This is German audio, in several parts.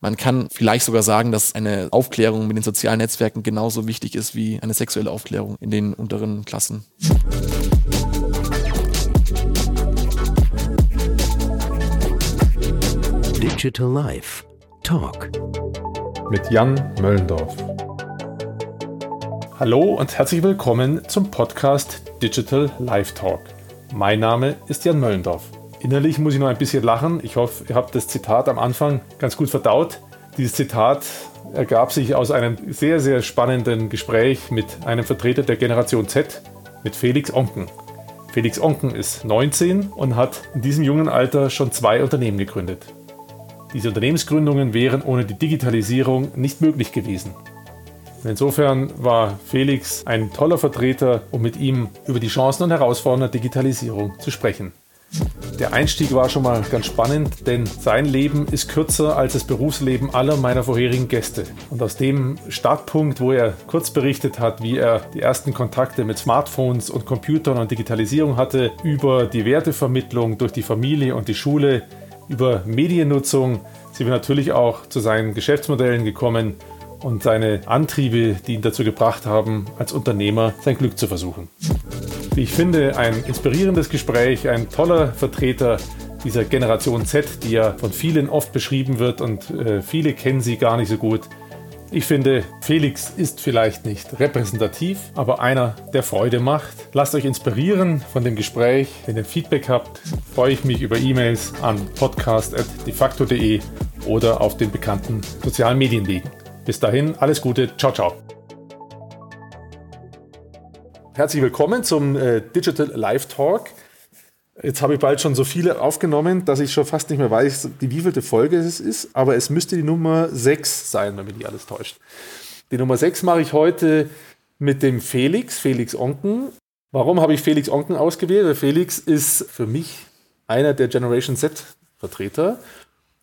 Man kann vielleicht sogar sagen, dass eine Aufklärung mit den sozialen Netzwerken genauso wichtig ist wie eine sexuelle Aufklärung in den unteren Klassen. Digital Life Talk mit Jan Möllendorf. Hallo und herzlich willkommen zum Podcast Digital Life Talk. Mein Name ist Jan Möllendorf. Innerlich muss ich noch ein bisschen lachen. Ich hoffe, ihr habt das Zitat am Anfang ganz gut verdaut. Dieses Zitat ergab sich aus einem sehr, sehr spannenden Gespräch mit einem Vertreter der Generation Z, mit Felix Onken. Felix Onken ist 19 und hat in diesem jungen Alter schon zwei Unternehmen gegründet. Diese Unternehmensgründungen wären ohne die Digitalisierung nicht möglich gewesen. Insofern war Felix ein toller Vertreter, um mit ihm über die Chancen und Herausforderungen der Digitalisierung zu sprechen. Der Einstieg war schon mal ganz spannend, denn sein Leben ist kürzer als das Berufsleben aller meiner vorherigen Gäste. Und aus dem Startpunkt, wo er kurz berichtet hat, wie er die ersten Kontakte mit Smartphones und Computern und Digitalisierung hatte, über die Wertevermittlung durch die Familie und die Schule, über Mediennutzung, sind wir natürlich auch zu seinen Geschäftsmodellen gekommen und seine Antriebe, die ihn dazu gebracht haben, als Unternehmer sein Glück zu versuchen. Wie ich finde, ein inspirierendes Gespräch, ein toller Vertreter dieser Generation Z, die ja von vielen oft beschrieben wird und äh, viele kennen sie gar nicht so gut. Ich finde, Felix ist vielleicht nicht repräsentativ, aber einer, der Freude macht. Lasst euch inspirieren von dem Gespräch. Wenn ihr Feedback habt, freue ich mich über E-Mails an podcast.defacto.de oder auf den bekannten sozialen Medienwegen. Bis dahin, alles Gute. Ciao, ciao. Herzlich willkommen zum äh, Digital Live Talk. Jetzt habe ich bald schon so viele aufgenommen, dass ich schon fast nicht mehr weiß, die wievielte Folge es ist, aber es müsste die Nummer 6 sein, wenn mich nicht alles täuscht. Die Nummer 6 mache ich heute mit dem Felix, Felix Onken. Warum habe ich Felix Onken ausgewählt? Felix ist für mich einer der Generation Z-Vertreter.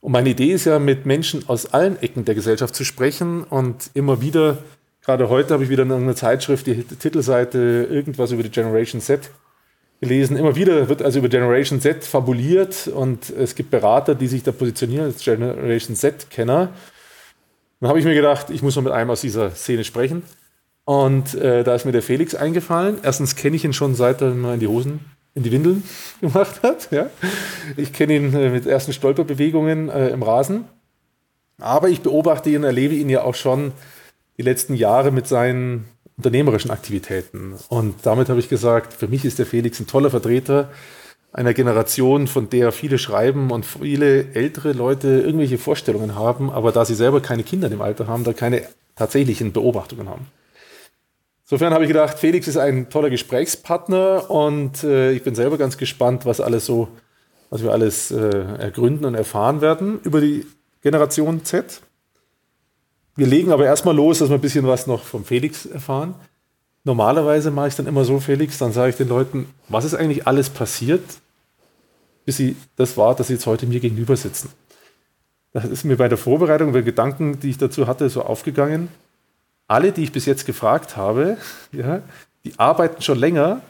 Und meine Idee ist ja, mit Menschen aus allen Ecken der Gesellschaft zu sprechen und immer wieder Gerade heute habe ich wieder in einer Zeitschrift die Titelseite irgendwas über die Generation Z gelesen. Immer wieder wird also über Generation Z fabuliert und es gibt Berater, die sich da positionieren als Generation Z-Kenner. Dann habe ich mir gedacht, ich muss mal mit einem aus dieser Szene sprechen. Und äh, da ist mir der Felix eingefallen. Erstens kenne ich ihn schon, seit er mal in die Hosen, in die Windeln gemacht hat. Ja. Ich kenne ihn äh, mit ersten Stolperbewegungen äh, im Rasen. Aber ich beobachte ihn, erlebe ihn ja auch schon die letzten Jahre mit seinen unternehmerischen Aktivitäten. Und damit habe ich gesagt, für mich ist der Felix ein toller Vertreter einer Generation, von der viele schreiben und viele ältere Leute irgendwelche Vorstellungen haben, aber da sie selber keine Kinder im Alter haben, da keine tatsächlichen Beobachtungen haben. Insofern habe ich gedacht, Felix ist ein toller Gesprächspartner und äh, ich bin selber ganz gespannt, was alles so, was wir alles äh, ergründen und erfahren werden über die Generation Z. Wir legen aber erstmal los, dass wir ein bisschen was noch vom Felix erfahren. Normalerweise mache ich dann immer so, Felix, dann sage ich den Leuten, was ist eigentlich alles passiert, bis sie das war, dass sie jetzt heute mir gegenüber sitzen. Das ist mir bei der Vorbereitung, bei Gedanken, die ich dazu hatte, so aufgegangen. Alle, die ich bis jetzt gefragt habe, ja, die arbeiten schon länger,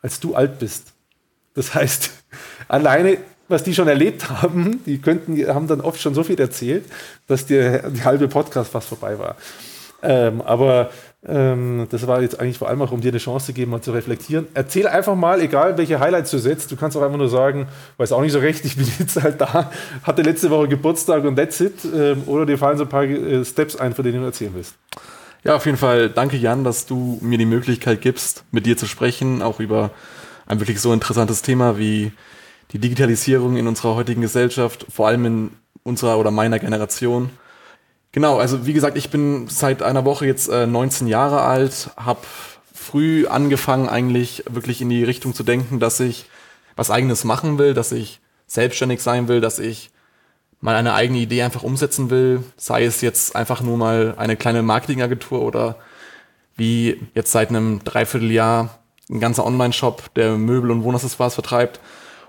als du alt bist. Das heißt, alleine was die schon erlebt haben, die könnten, haben dann oft schon so viel erzählt, dass der, die halbe Podcast fast vorbei war. Ähm, aber ähm, das war jetzt eigentlich vor allem auch, um dir eine Chance zu geben, mal zu reflektieren. Erzähl einfach mal, egal welche Highlights du setzt, du kannst auch einfach nur sagen, weiß auch nicht so recht, ich bin jetzt halt da, hatte letzte Woche Geburtstag und that's it. Ähm, oder dir fallen so ein paar äh, Steps ein, von denen du erzählen willst. Ja, auf jeden Fall danke Jan, dass du mir die Möglichkeit gibst, mit dir zu sprechen, auch über ein wirklich so interessantes Thema wie die Digitalisierung in unserer heutigen Gesellschaft, vor allem in unserer oder meiner Generation. Genau, also wie gesagt, ich bin seit einer Woche jetzt äh, 19 Jahre alt, habe früh angefangen eigentlich wirklich in die Richtung zu denken, dass ich was eigenes machen will, dass ich selbstständig sein will, dass ich mal eine eigene Idee einfach umsetzen will, sei es jetzt einfach nur mal eine kleine Marketingagentur oder wie jetzt seit einem Dreivierteljahr ein ganzer Online-Shop, der Möbel und Wohnaccessoires vertreibt.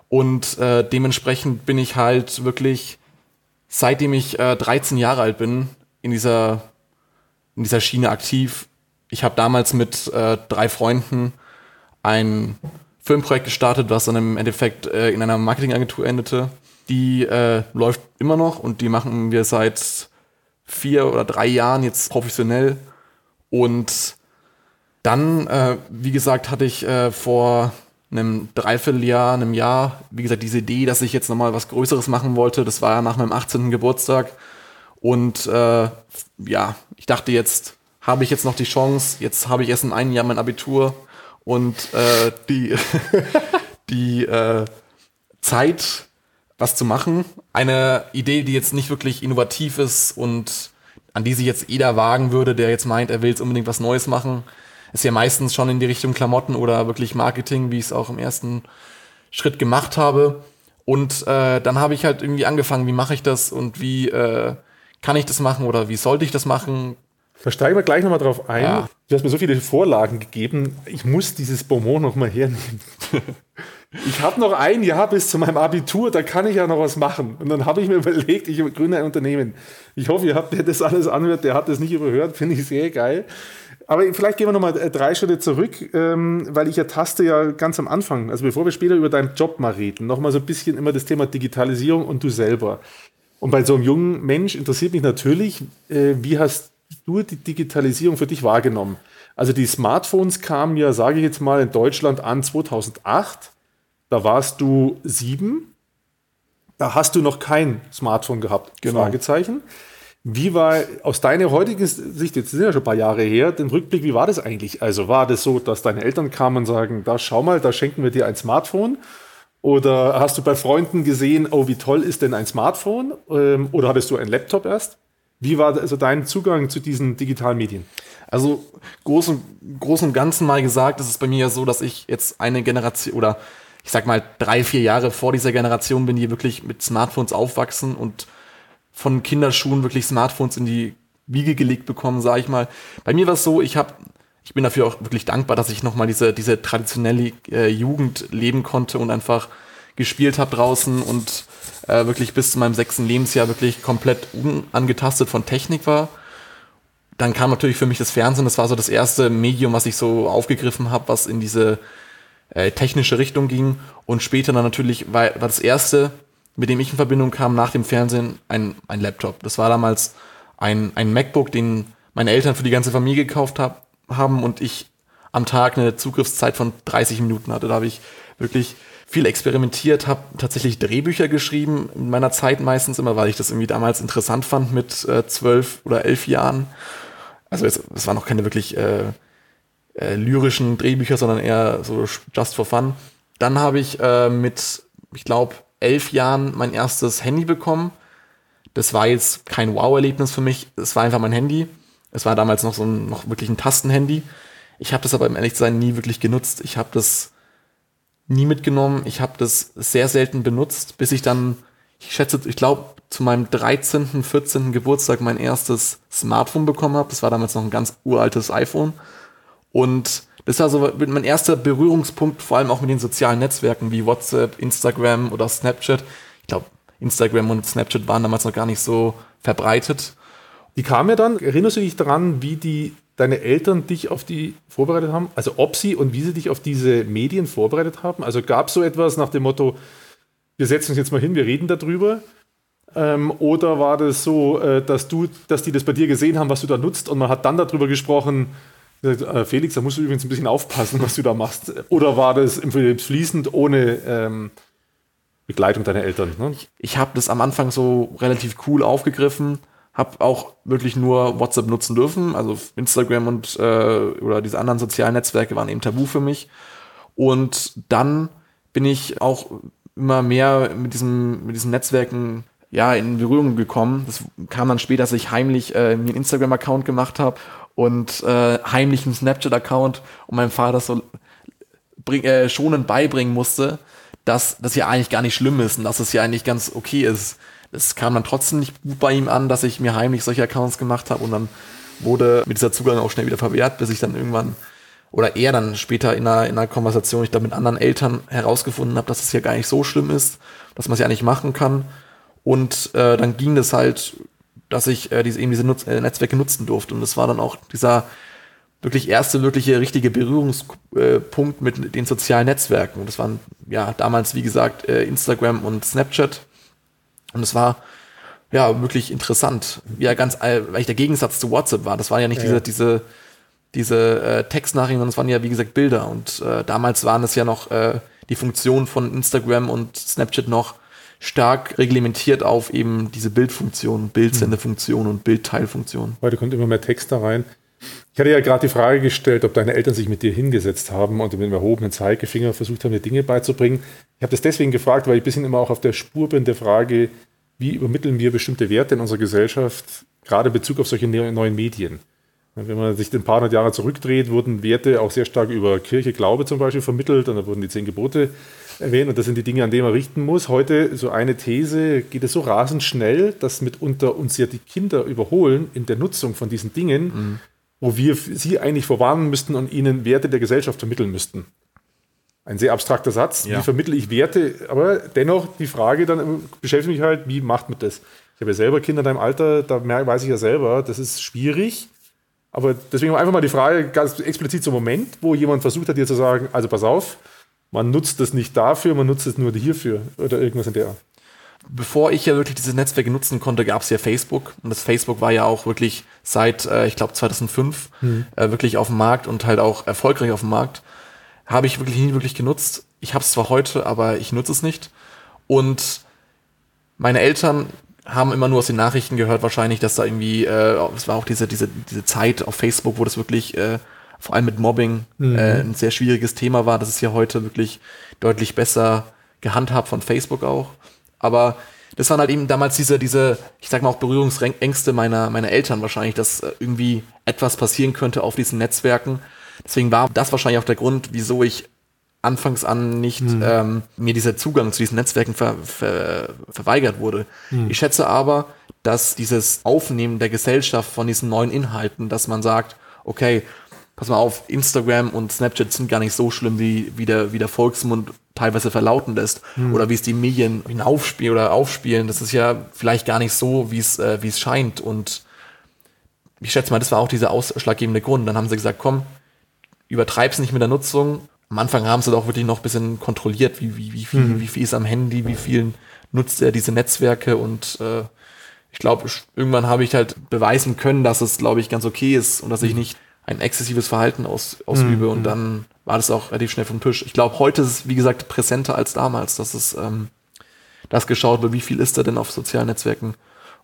Und äh, dementsprechend bin ich halt wirklich, seitdem ich äh, 13 Jahre alt bin, in dieser, in dieser Schiene aktiv. Ich habe damals mit äh, drei Freunden ein Filmprojekt gestartet, was dann im Endeffekt äh, in einer Marketingagentur endete. Die äh, läuft immer noch und die machen wir seit vier oder drei Jahren jetzt professionell. Und dann, äh, wie gesagt, hatte ich äh, vor einem Dreivierteljahr, einem Jahr, wie gesagt, diese Idee, dass ich jetzt nochmal was Größeres machen wollte. Das war ja nach meinem 18. Geburtstag. Und äh, ja, ich dachte jetzt, habe ich jetzt noch die Chance, jetzt habe ich erst in einem Jahr mein Abitur und äh, die, die äh, Zeit, was zu machen. Eine Idee, die jetzt nicht wirklich innovativ ist und an die sich jetzt jeder wagen würde, der jetzt meint, er will jetzt unbedingt was Neues machen, ist ja meistens schon in die Richtung Klamotten oder wirklich Marketing, wie ich es auch im ersten Schritt gemacht habe. Und äh, dann habe ich halt irgendwie angefangen, wie mache ich das und wie äh, kann ich das machen oder wie sollte ich das machen? Da steigen wir gleich nochmal drauf ein. Ja. Du hast mir so viele Vorlagen gegeben. Ich muss dieses Bonbon nochmal hernehmen. ich habe noch ein Jahr bis zu meinem Abitur, da kann ich ja noch was machen. Und dann habe ich mir überlegt, ich gründe ein Unternehmen. Ich hoffe, ihr habt, der das alles anhört, der hat das nicht überhört, finde ich sehr geil. Aber vielleicht gehen wir nochmal äh, drei Schritte zurück, ähm, weil ich ertaste ja ganz am Anfang, also bevor wir später über deinen Job mal reden, nochmal so ein bisschen immer das Thema Digitalisierung und du selber. Und bei so einem jungen Mensch interessiert mich natürlich, äh, wie hast du die Digitalisierung für dich wahrgenommen? Also die Smartphones kamen ja, sage ich jetzt mal, in Deutschland an 2008. Da warst du sieben. Da hast du noch kein Smartphone gehabt. Genau. Fragezeichen. Wie war aus deiner heutigen Sicht, jetzt sind ja schon ein paar Jahre her, den Rückblick, wie war das eigentlich? Also war das so, dass deine Eltern kamen und sagen, da schau mal, da schenken wir dir ein Smartphone? Oder hast du bei Freunden gesehen, oh, wie toll ist denn ein Smartphone? Ähm, oder hattest du einen Laptop erst? Wie war also dein Zugang zu diesen digitalen Medien? Also groß und, groß und Ganzen mal gesagt, ist es bei mir ja so, dass ich jetzt eine Generation oder ich sag mal drei, vier Jahre vor dieser Generation bin, die wirklich mit Smartphones aufwachsen und von Kinderschuhen wirklich Smartphones in die Wiege gelegt bekommen, sage ich mal. Bei mir war es so, ich habe ich bin dafür auch wirklich dankbar, dass ich nochmal diese, diese traditionelle äh, Jugend leben konnte und einfach gespielt habe draußen und äh, wirklich bis zu meinem sechsten Lebensjahr wirklich komplett unangetastet von Technik war. Dann kam natürlich für mich das Fernsehen, das war so das erste Medium, was ich so aufgegriffen habe, was in diese äh, technische Richtung ging. Und später dann natürlich war, war das erste mit dem ich in Verbindung kam nach dem Fernsehen, ein, ein Laptop. Das war damals ein, ein MacBook, den meine Eltern für die ganze Familie gekauft hab, haben und ich am Tag eine Zugriffszeit von 30 Minuten hatte. Da habe ich wirklich viel experimentiert, habe tatsächlich Drehbücher geschrieben, in meiner Zeit meistens immer, weil ich das irgendwie damals interessant fand mit äh, zwölf oder elf Jahren. Also es, es waren noch keine wirklich äh, äh, lyrischen Drehbücher, sondern eher so just for fun. Dann habe ich äh, mit, ich glaube, elf Jahren mein erstes Handy bekommen. Das war jetzt kein Wow-Erlebnis für mich. Es war einfach mein Handy. Es war damals noch so ein, noch wirklich ein Tastenhandy. Ich habe das aber im ehrlich nie wirklich genutzt. Ich habe das nie mitgenommen. Ich habe das sehr selten benutzt, bis ich dann, ich schätze, ich glaube, zu meinem 13., 14. Geburtstag mein erstes Smartphone bekommen habe. Das war damals noch ein ganz uraltes iPhone. Und das war so mein erster Berührungspunkt, vor allem auch mit den sozialen Netzwerken wie WhatsApp, Instagram oder Snapchat. Ich glaube, Instagram und Snapchat waren damals noch gar nicht so verbreitet. Die kam ja dann, erinnerst du dich daran, wie die deine Eltern dich auf die vorbereitet haben? Also ob sie und wie sie dich auf diese Medien vorbereitet haben? Also gab es so etwas nach dem Motto, wir setzen uns jetzt mal hin, wir reden darüber? Ähm, oder war das so, äh, dass du, dass die das bei dir gesehen haben, was du da nutzt und man hat dann darüber gesprochen, Felix, da musst du übrigens ein bisschen aufpassen, was du da machst. Oder war das im fließend ohne ähm, Begleitung deiner Eltern? Ne? Ich, ich habe das am Anfang so relativ cool aufgegriffen, habe auch wirklich nur WhatsApp nutzen dürfen. Also Instagram und äh, oder diese anderen sozialen Netzwerke waren eben tabu für mich. Und dann bin ich auch immer mehr mit diesem mit diesen Netzwerken ja in Berührung gekommen. Das kam dann später, dass ich heimlich äh, mir einen Instagram-Account gemacht habe und äh, heimlich einen Snapchat-Account und meinem Vater so bring, äh, schonend beibringen musste, dass das ja eigentlich gar nicht schlimm ist und dass es ja eigentlich ganz okay ist. Es kam dann trotzdem nicht gut bei ihm an, dass ich mir heimlich solche Accounts gemacht habe und dann wurde mir dieser Zugang auch schnell wieder verwehrt, bis ich dann irgendwann oder er dann später in einer, in einer Konversation, ich da mit anderen Eltern herausgefunden habe, dass es ja gar nicht so schlimm ist, dass man es ja nicht machen kann. Und äh, dann ging das halt dass ich äh, diese, eben diese Nutz äh, Netzwerke nutzen durfte. Und das war dann auch dieser wirklich erste wirkliche richtige Berührungspunkt mit den sozialen Netzwerken. Und das waren ja damals, wie gesagt, äh, Instagram und Snapchat. Und es war ja wirklich interessant. Ja, ganz, weil ich der Gegensatz zu WhatsApp war. Das war ja nicht Ja, diese, ja. diese, diese äh, Textnachrichten, sondern es waren ja, wie gesagt, Bilder. Und äh, damals waren es ja noch äh, die Funktion von Instagram und Snapchat noch stark reglementiert auf eben diese Bildfunktion, Bildsendefunktion und Bildteilfunktion. Heute kommt immer mehr Text da rein. Ich hatte ja gerade die Frage gestellt, ob deine Eltern sich mit dir hingesetzt haben und mit dem erhobenen Zeigefinger versucht haben, dir Dinge beizubringen. Ich habe das deswegen gefragt, weil ich ein bisschen immer auch auf der Spur bin der Frage, wie übermitteln wir bestimmte Werte in unserer Gesellschaft, gerade in Bezug auf solche ne- neuen Medien. Wenn man sich ein paar hundert Jahre zurückdreht, wurden Werte auch sehr stark über Kirche, Glaube zum Beispiel vermittelt und da wurden die zehn Gebote erwähnt und das sind die Dinge, an denen man richten muss. Heute, so eine These, geht es so rasend schnell, dass mitunter uns ja die Kinder überholen in der Nutzung von diesen Dingen, wo wir sie eigentlich vorwarnen müssten und ihnen Werte der Gesellschaft vermitteln müssten. Ein sehr abstrakter Satz. Ja. Wie vermittle ich Werte? Aber dennoch die Frage dann beschäftigt mich halt, wie macht man das? Ich habe ja selber Kinder in deinem Alter, da weiß ich ja selber, das ist schwierig. Aber deswegen einfach mal die Frage ganz explizit zum Moment, wo jemand versucht hat, dir zu sagen, also pass auf, man nutzt das nicht dafür, man nutzt es nur hierfür oder irgendwas in der Art. bevor ich ja wirklich diese Netzwerke nutzen konnte, gab es ja Facebook. Und das Facebook war ja auch wirklich seit, äh, ich glaube, 2005 äh, wirklich auf dem Markt und halt auch erfolgreich auf dem Markt. Habe ich wirklich nie wirklich genutzt. Ich habe es zwar heute, aber ich nutze es nicht. Und meine Eltern haben immer nur aus den Nachrichten gehört, wahrscheinlich, dass da irgendwie, äh, es war auch diese, diese, diese Zeit auf Facebook, wo das wirklich äh, vor allem mit Mobbing äh, ein sehr schwieriges Thema war. Das ist ja heute wirklich deutlich besser gehandhabt von Facebook auch. Aber das waren halt eben damals diese, diese, ich sag mal auch Berührungsängste meiner, meiner Eltern wahrscheinlich, dass äh, irgendwie etwas passieren könnte auf diesen Netzwerken. Deswegen war das wahrscheinlich auch der Grund, wieso ich anfangs an nicht ähm, mir dieser Zugang zu diesen Netzwerken ver, ver, verweigert wurde. Ich schätze aber, dass dieses Aufnehmen der Gesellschaft von diesen neuen Inhalten, dass man sagt, okay, pass mal auf, Instagram und Snapchat sind gar nicht so schlimm, wie, wie, der, wie der Volksmund teilweise verlauten lässt. Oder wie es die Medien hinaufspielen oder aufspielen. Das ist ja vielleicht gar nicht so, wie es, äh, wie es scheint. Und ich schätze mal, das war auch dieser ausschlaggebende Grund. Dann haben sie gesagt, komm, übertreib's nicht mit der Nutzung. Am Anfang haben sie doch wirklich noch ein bisschen kontrolliert, wie, wie, wie, viel, wie viel ist am Handy, wie viel nutzt er diese Netzwerke und äh, ich glaube, irgendwann habe ich halt beweisen können, dass es, glaube ich, ganz okay ist und dass ich nicht ein exzessives Verhalten aus, ausübe und dann war das auch relativ schnell vom Tisch. Ich glaube, heute ist es, wie gesagt, präsenter als damals, dass es ähm, das geschaut wird, wie viel ist er denn auf sozialen Netzwerken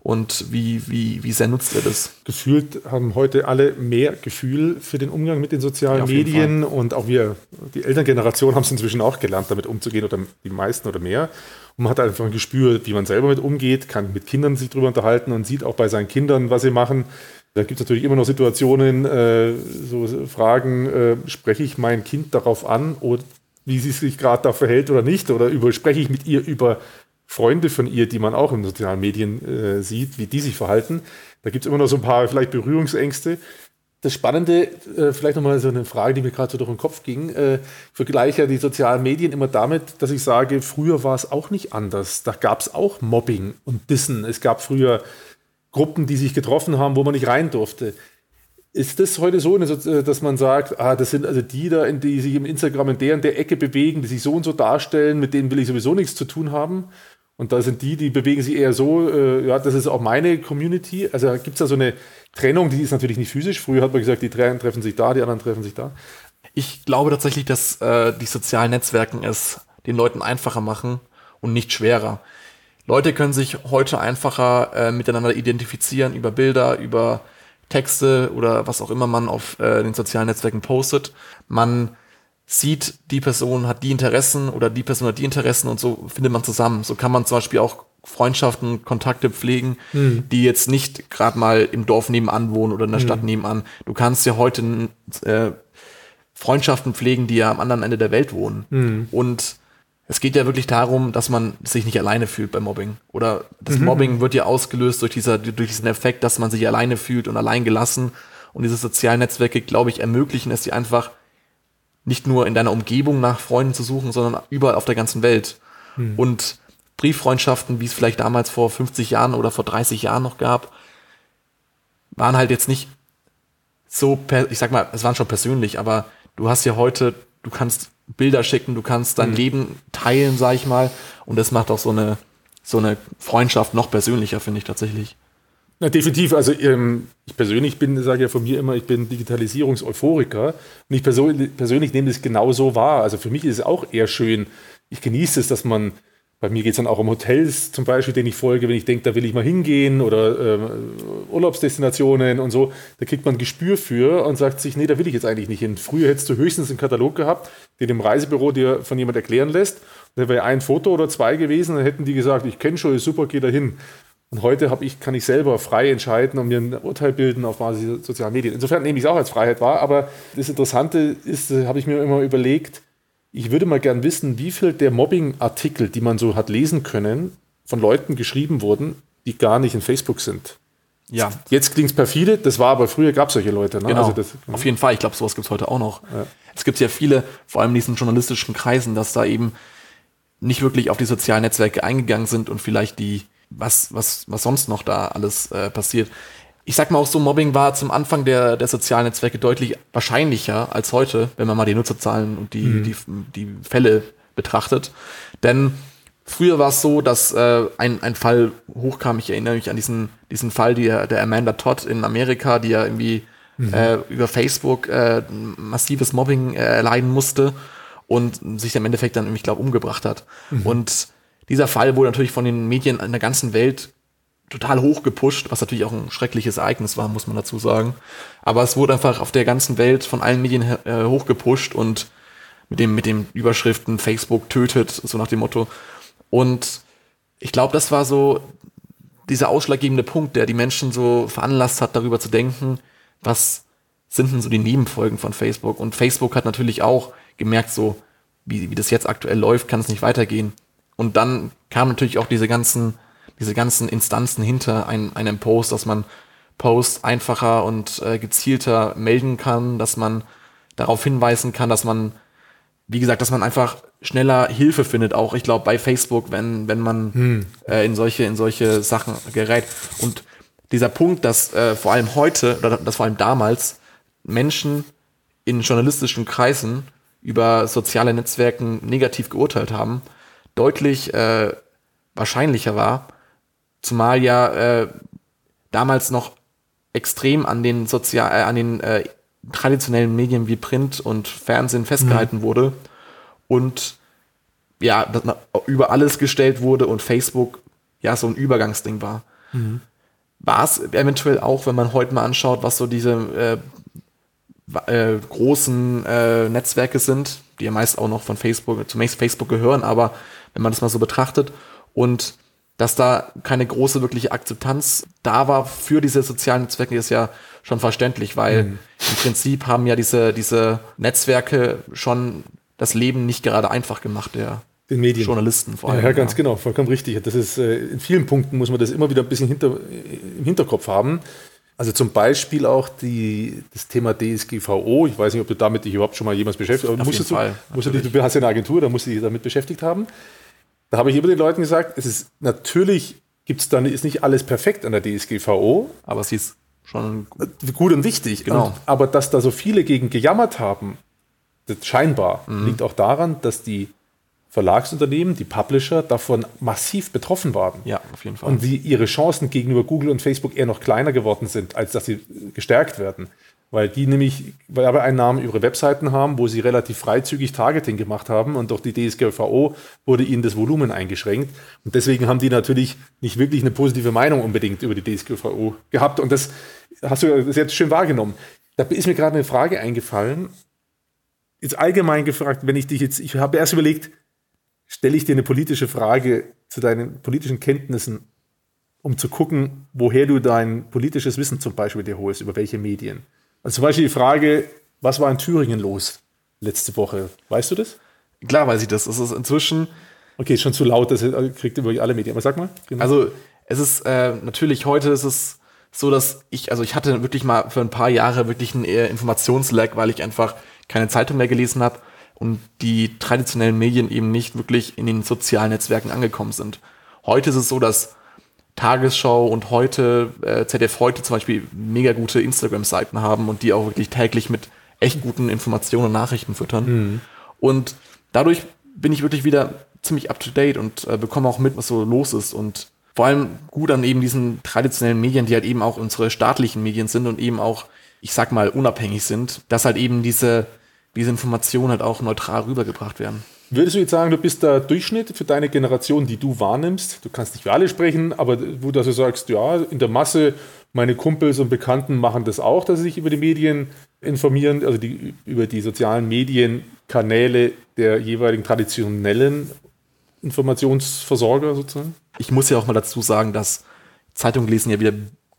und wie, wie, wie sehr nutzt er das. Gefühlt haben heute alle mehr Gefühl für den Umgang mit den sozialen Ja, Medien und auch wir, die Elterngeneration, haben es inzwischen auch gelernt, damit umzugehen oder die meisten oder mehr. Und man hat einfach ein Gespür, wie man selber mit umgeht, kann mit Kindern sich darüber unterhalten und sieht auch bei seinen Kindern, was sie machen. Da gibt es natürlich immer noch Situationen, äh, so Fragen, äh, spreche ich mein Kind darauf an oder wie sie sich gerade da verhält oder nicht? Oder über, spreche ich mit ihr über Freunde von ihr, die man auch in sozialen Medien äh, sieht, wie die sich verhalten. Da gibt es immer noch so ein paar vielleicht Berührungsängste. Das Spannende, äh, vielleicht nochmal so eine Frage, die mir gerade so durch den Kopf ging, äh, vergleiche ja die sozialen Medien immer damit, dass ich sage, früher war es auch nicht anders. Da gab es auch Mobbing und Dissen. Es gab früher Gruppen, die sich getroffen haben, wo man nicht rein durfte. Ist das heute so, dass man sagt, ah, das sind also die da, die sich im Instagram in der und der Ecke bewegen, die sich so und so darstellen, mit denen will ich sowieso nichts zu tun haben? Und da sind die, die bewegen sich eher so, äh, ja, das ist auch meine Community. Also gibt es da so eine Trennung, die ist natürlich nicht physisch. Früher hat man gesagt, die einen treffen sich da, die anderen treffen sich da. Ich glaube tatsächlich, dass äh, die sozialen Netzwerken es den Leuten einfacher machen und nicht schwerer. Leute können sich heute einfacher äh, miteinander identifizieren über Bilder, über Texte oder was auch immer man auf äh, den sozialen Netzwerken postet. Man sieht, die Person hat die Interessen oder die Person hat die Interessen und so findet man zusammen. So kann man zum Beispiel auch Freundschaften, Kontakte pflegen, die jetzt nicht gerade mal im Dorf nebenan wohnen oder in der Stadt nebenan. Du kannst ja heute äh, Freundschaften pflegen, die ja am anderen Ende der Welt wohnen. Und es geht ja wirklich darum, dass man sich nicht alleine fühlt beim Mobbing. Oder das Mobbing wird ja ausgelöst durch, dieser, durch diesen Effekt, dass man sich alleine fühlt und allein gelassen. Und diese sozialen Netzwerke, glaube ich, ermöglichen es dir einfach nicht nur in deiner Umgebung nach Freunden zu suchen, sondern überall auf der ganzen Welt. Und Brieffreundschaften, wie es vielleicht damals vor 50 Jahren oder vor 30 Jahren noch gab, waren halt jetzt nicht so, per, ich sag mal, es waren schon persönlich, aber du hast ja heute, du kannst Bilder schicken, du kannst dein Leben teilen, sag ich mal, und das macht auch so eine so eine Freundschaft noch persönlicher, finde ich tatsächlich. Na, definitiv. Also ähm, ich persönlich bin, sage ja von mir immer, ich bin Digitalisierungseuphoriker und ich persönlich, persönlich nehme das genauso wahr. Also für mich ist es auch eher schön. Ich genieße es, dass man bei mir geht es dann auch um Hotels zum Beispiel, denen ich folge, wenn ich denke, da will ich mal hingehen oder äh, Urlaubsdestinationen und so. Da kriegt man ein Gespür für und sagt sich, nee, da will ich jetzt eigentlich nicht hin. Früher hättest du höchstens einen Katalog gehabt, den im Reisebüro dir von jemand erklären lässt. Da wäre ein Foto oder zwei gewesen, dann hätten die gesagt, ich kenne schon, ist super, geh da hin. Und heute ich, kann ich selber frei entscheiden und mir ein Urteil bilden auf Basis sozialer Medien. Insofern nehme ich es auch als Freiheit wahr. Aber das Interessante ist, äh, habe ich mir immer überlegt, ich würde mal gern wissen, wie viel der Mobbing-Artikel, die man so hat lesen können, von Leuten geschrieben wurden, die gar nicht in Facebook sind. Ja. Jetzt klingt es perfide, das war aber früher gab es solche Leute. Ne? Genau. Also das, Auf jeden Fall. Ich glaube, sowas gibt es heute auch noch. Ja. Es gibt ja viele, vor allem in diesen journalistischen Kreisen, dass da eben nicht wirklich auf die sozialen Netzwerke eingegangen sind und vielleicht die, was, was, was sonst noch da alles äh, passiert ich sag mal auch so, Mobbing war zum Anfang der, der sozialen Netzwerke deutlich wahrscheinlicher als heute, wenn man mal die Nutzerzahlen und die, mhm. die, die Fälle betrachtet. Denn früher war es so, dass äh, ein, ein Fall hochkam, ich erinnere mich an diesen, diesen Fall der, der Amanda Todd in Amerika, die ja irgendwie mhm. äh, über Facebook äh, massives Mobbing äh, erleiden musste und sich im Endeffekt dann, ich glaube, umgebracht hat. Mhm. Und dieser Fall wurde natürlich von den Medien in der ganzen Welt total hoch gepusht, was natürlich auch ein schreckliches Ereignis war, muss man dazu sagen. Aber es wurde einfach auf der ganzen Welt von allen Medien äh, hoch gepusht und mit dem, mit dem Überschriften Facebook tötet, so nach dem Motto. Und ich glaube, das war so dieser ausschlaggebende Punkt, der die Menschen so veranlasst hat, darüber zu denken, was sind denn so die Nebenfolgen von Facebook? Und Facebook hat natürlich auch gemerkt, so wie, wie das jetzt aktuell läuft, kann es nicht weitergehen. Und dann kamen natürlich auch diese ganzen diese ganzen Instanzen hinter ein, einem Post, dass man Posts einfacher und äh, gezielter melden kann, dass man darauf hinweisen kann, dass man, wie gesagt, dass man einfach schneller Hilfe findet, auch ich glaube bei Facebook, wenn, wenn man hm. äh, in solche, in solche Sachen gerät. Und dieser Punkt, dass äh, vor allem heute, oder dass vor allem damals Menschen in journalistischen Kreisen über soziale Netzwerken negativ geurteilt haben, deutlich äh, wahrscheinlicher war, Zumal ja äh, damals noch extrem an den sozial, äh, an den äh, traditionellen Medien wie Print und Fernsehen festgehalten mhm. wurde und ja, über alles gestellt wurde und Facebook ja so ein Übergangsding war. Mhm. War es eventuell auch, wenn man heute mal anschaut, was so diese äh, äh, großen äh, Netzwerke sind, die ja meist auch noch von Facebook, zunächst Facebook gehören, aber wenn man das mal so betrachtet und dass da keine große wirkliche Akzeptanz da war für diese sozialen Netzwerke, ist ja schon verständlich, weil mhm. im Prinzip haben ja diese, diese Netzwerke schon das Leben nicht gerade einfach gemacht, der den Medien. Journalisten vor allem. Ja, ja ganz ja. genau, vollkommen richtig. Das ist, äh, in vielen Punkten muss man das immer wieder ein bisschen hinter, im Hinterkopf haben. Also zum Beispiel auch die, das Thema DSGVO. Ich weiß nicht, ob du damit dich überhaupt schon mal jemals beschäftigt hast. Auf jeden du, Fall. Du hast ja eine Agentur, da musst du dich damit beschäftigt haben. Da habe ich immer den Leuten gesagt, es ist natürlich gibt es dann ist nicht alles perfekt an der DSGVO, aber sie ist schon gut und wichtig. Genau. Und, aber dass da so viele gegen gejammert haben, scheinbar mhm. liegt auch daran, dass die Verlagsunternehmen, die Publisher davon massiv betroffen waren. Ja, auf jeden Fall. Und die ihre Chancen gegenüber Google und Facebook eher noch kleiner geworden sind, als dass sie gestärkt werden weil die nämlich Werbeeinnahmen über Webseiten haben, wo sie relativ freizügig Targeting gemacht haben und durch die DSGVO wurde ihnen das Volumen eingeschränkt. Und deswegen haben die natürlich nicht wirklich eine positive Meinung unbedingt über die DSGVO gehabt. Und das hast du sehr schön wahrgenommen. Da ist mir gerade eine Frage eingefallen. Jetzt allgemein gefragt, wenn ich dich jetzt, ich habe erst überlegt, stelle ich dir eine politische Frage zu deinen politischen Kenntnissen, um zu gucken, woher du dein politisches Wissen zum Beispiel dir holst, über welche Medien. Also zum Beispiel die Frage, was war in Thüringen los letzte Woche? Weißt du das? Klar weiß ich das. Es ist inzwischen. Okay, ist schon zu laut, das kriegt über alle Medien. Aber sag mal. Genau. Also es ist äh, natürlich heute ist es so, dass ich, also ich hatte wirklich mal für ein paar Jahre wirklich einen Informationslag, weil ich einfach keine Zeitung mehr gelesen habe und die traditionellen Medien eben nicht wirklich in den sozialen Netzwerken angekommen sind. Heute ist es so, dass Tagesschau und heute, äh, ZDF heute zum Beispiel mega gute Instagram-Seiten haben und die auch wirklich täglich mit echt guten Informationen und Nachrichten füttern. Mhm. Und dadurch bin ich wirklich wieder ziemlich up to date und äh, bekomme auch mit, was so los ist und vor allem gut an eben diesen traditionellen Medien, die halt eben auch unsere staatlichen Medien sind und eben auch, ich sag mal, unabhängig sind, dass halt eben diese, diese Informationen halt auch neutral rübergebracht werden. Würdest du jetzt sagen, du bist der Durchschnitt für deine Generation, die du wahrnimmst? Du kannst nicht für alle sprechen, aber wo du sagst, ja, in der Masse, meine Kumpels und Bekannten machen das auch, dass sie sich über die Medien informieren, also die, über die sozialen Medienkanäle der jeweiligen traditionellen Informationsversorger sozusagen? Ich muss ja auch mal dazu sagen, dass Zeitung lesen ja wieder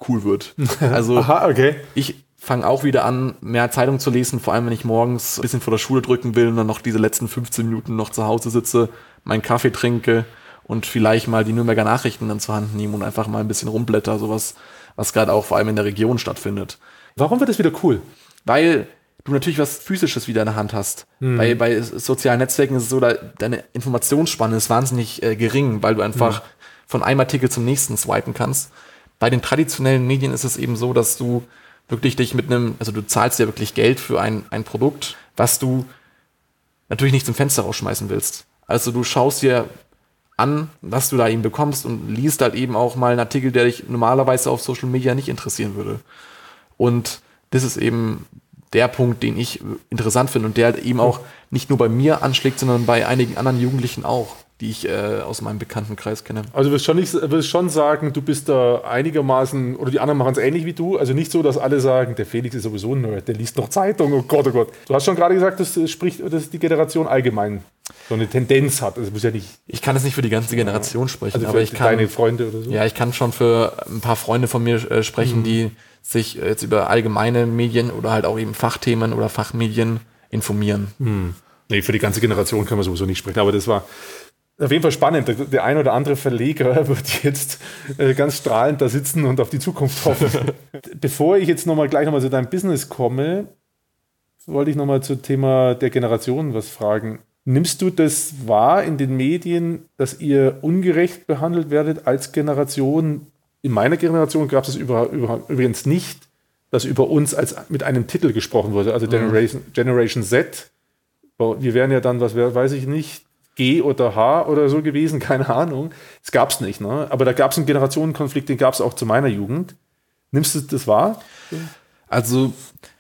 cool wird. Also Aha, okay. ich fange auch wieder an, mehr Zeitung zu lesen, vor allem wenn ich morgens ein bisschen vor der Schule drücken will und dann noch diese letzten 15 Minuten noch zu Hause sitze, meinen Kaffee trinke und vielleicht mal die Nürnberger Nachrichten dann zur Hand nehme und einfach mal ein bisschen rumblätter, sowas, was gerade auch vor allem in der Region stattfindet. Warum wird das wieder cool? Weil du natürlich was Physisches wieder in der Hand hast. Hm. Bei, bei sozialen Netzwerken ist es so, da, deine Informationsspanne ist wahnsinnig äh, gering, weil du einfach Hm. von einem Artikel zum nächsten swipen kannst. Bei den traditionellen Medien ist es eben so, dass du wirklich dich mit einem, also du zahlst ja wirklich Geld für ein, ein Produkt, was du natürlich nicht zum Fenster rausschmeißen willst. Also du schaust dir an, was du da eben bekommst und liest halt eben auch mal einen Artikel, der dich normalerweise auf Social Media nicht interessieren würde. Und das ist eben der Punkt, den ich interessant finde und der halt eben auch nicht nur bei mir anschlägt, sondern bei einigen anderen Jugendlichen auch, die ich äh, aus meinem Bekanntenkreis kenne. Also wirst schon, nicht, wirst schon sagen, du bist da einigermaßen, oder die anderen machen es ähnlich wie du. Also nicht so, dass alle sagen, der Felix ist sowieso ein Nerd, der liest noch Zeitung, oh Gott, oh Gott. Du hast schon gerade gesagt, dass, das spricht, dass die Generation allgemein so eine Tendenz hat. Also es muss ja nicht, Ich kann jetzt nicht für die ganze Generation sprechen, also aber ich kann, deine Freunde oder so. ja, ich kann schon für ein paar Freunde von mir äh, sprechen, die sich jetzt über allgemeine Medien oder halt auch eben Fachthemen oder Fachmedien informieren. Nee, für die ganze Generation kann man sowieso nicht sprechen, aber das war auf jeden Fall spannend. Der, der ein oder andere Verleger wird jetzt äh, ganz strahlend da sitzen und auf die Zukunft hoffen. Bevor ich jetzt nochmal gleich nochmal zu deinem Business komme, wollte ich nochmal zum Thema der Generation was fragen. Nimmst du das wahr in den Medien, dass ihr ungerecht behandelt werdet als Generation? In meiner Generation gab es über, über, übrigens nicht, dass über uns als mit einem Titel gesprochen wurde, also Generation, Generation Z. Wir wären ja dann, was weiß ich nicht, G oder H oder so gewesen, keine Ahnung. Das gab es nicht, ne? Aber da gab es einen Generationenkonflikt, den gab es auch zu meiner Jugend. Nimmst du das wahr? Also,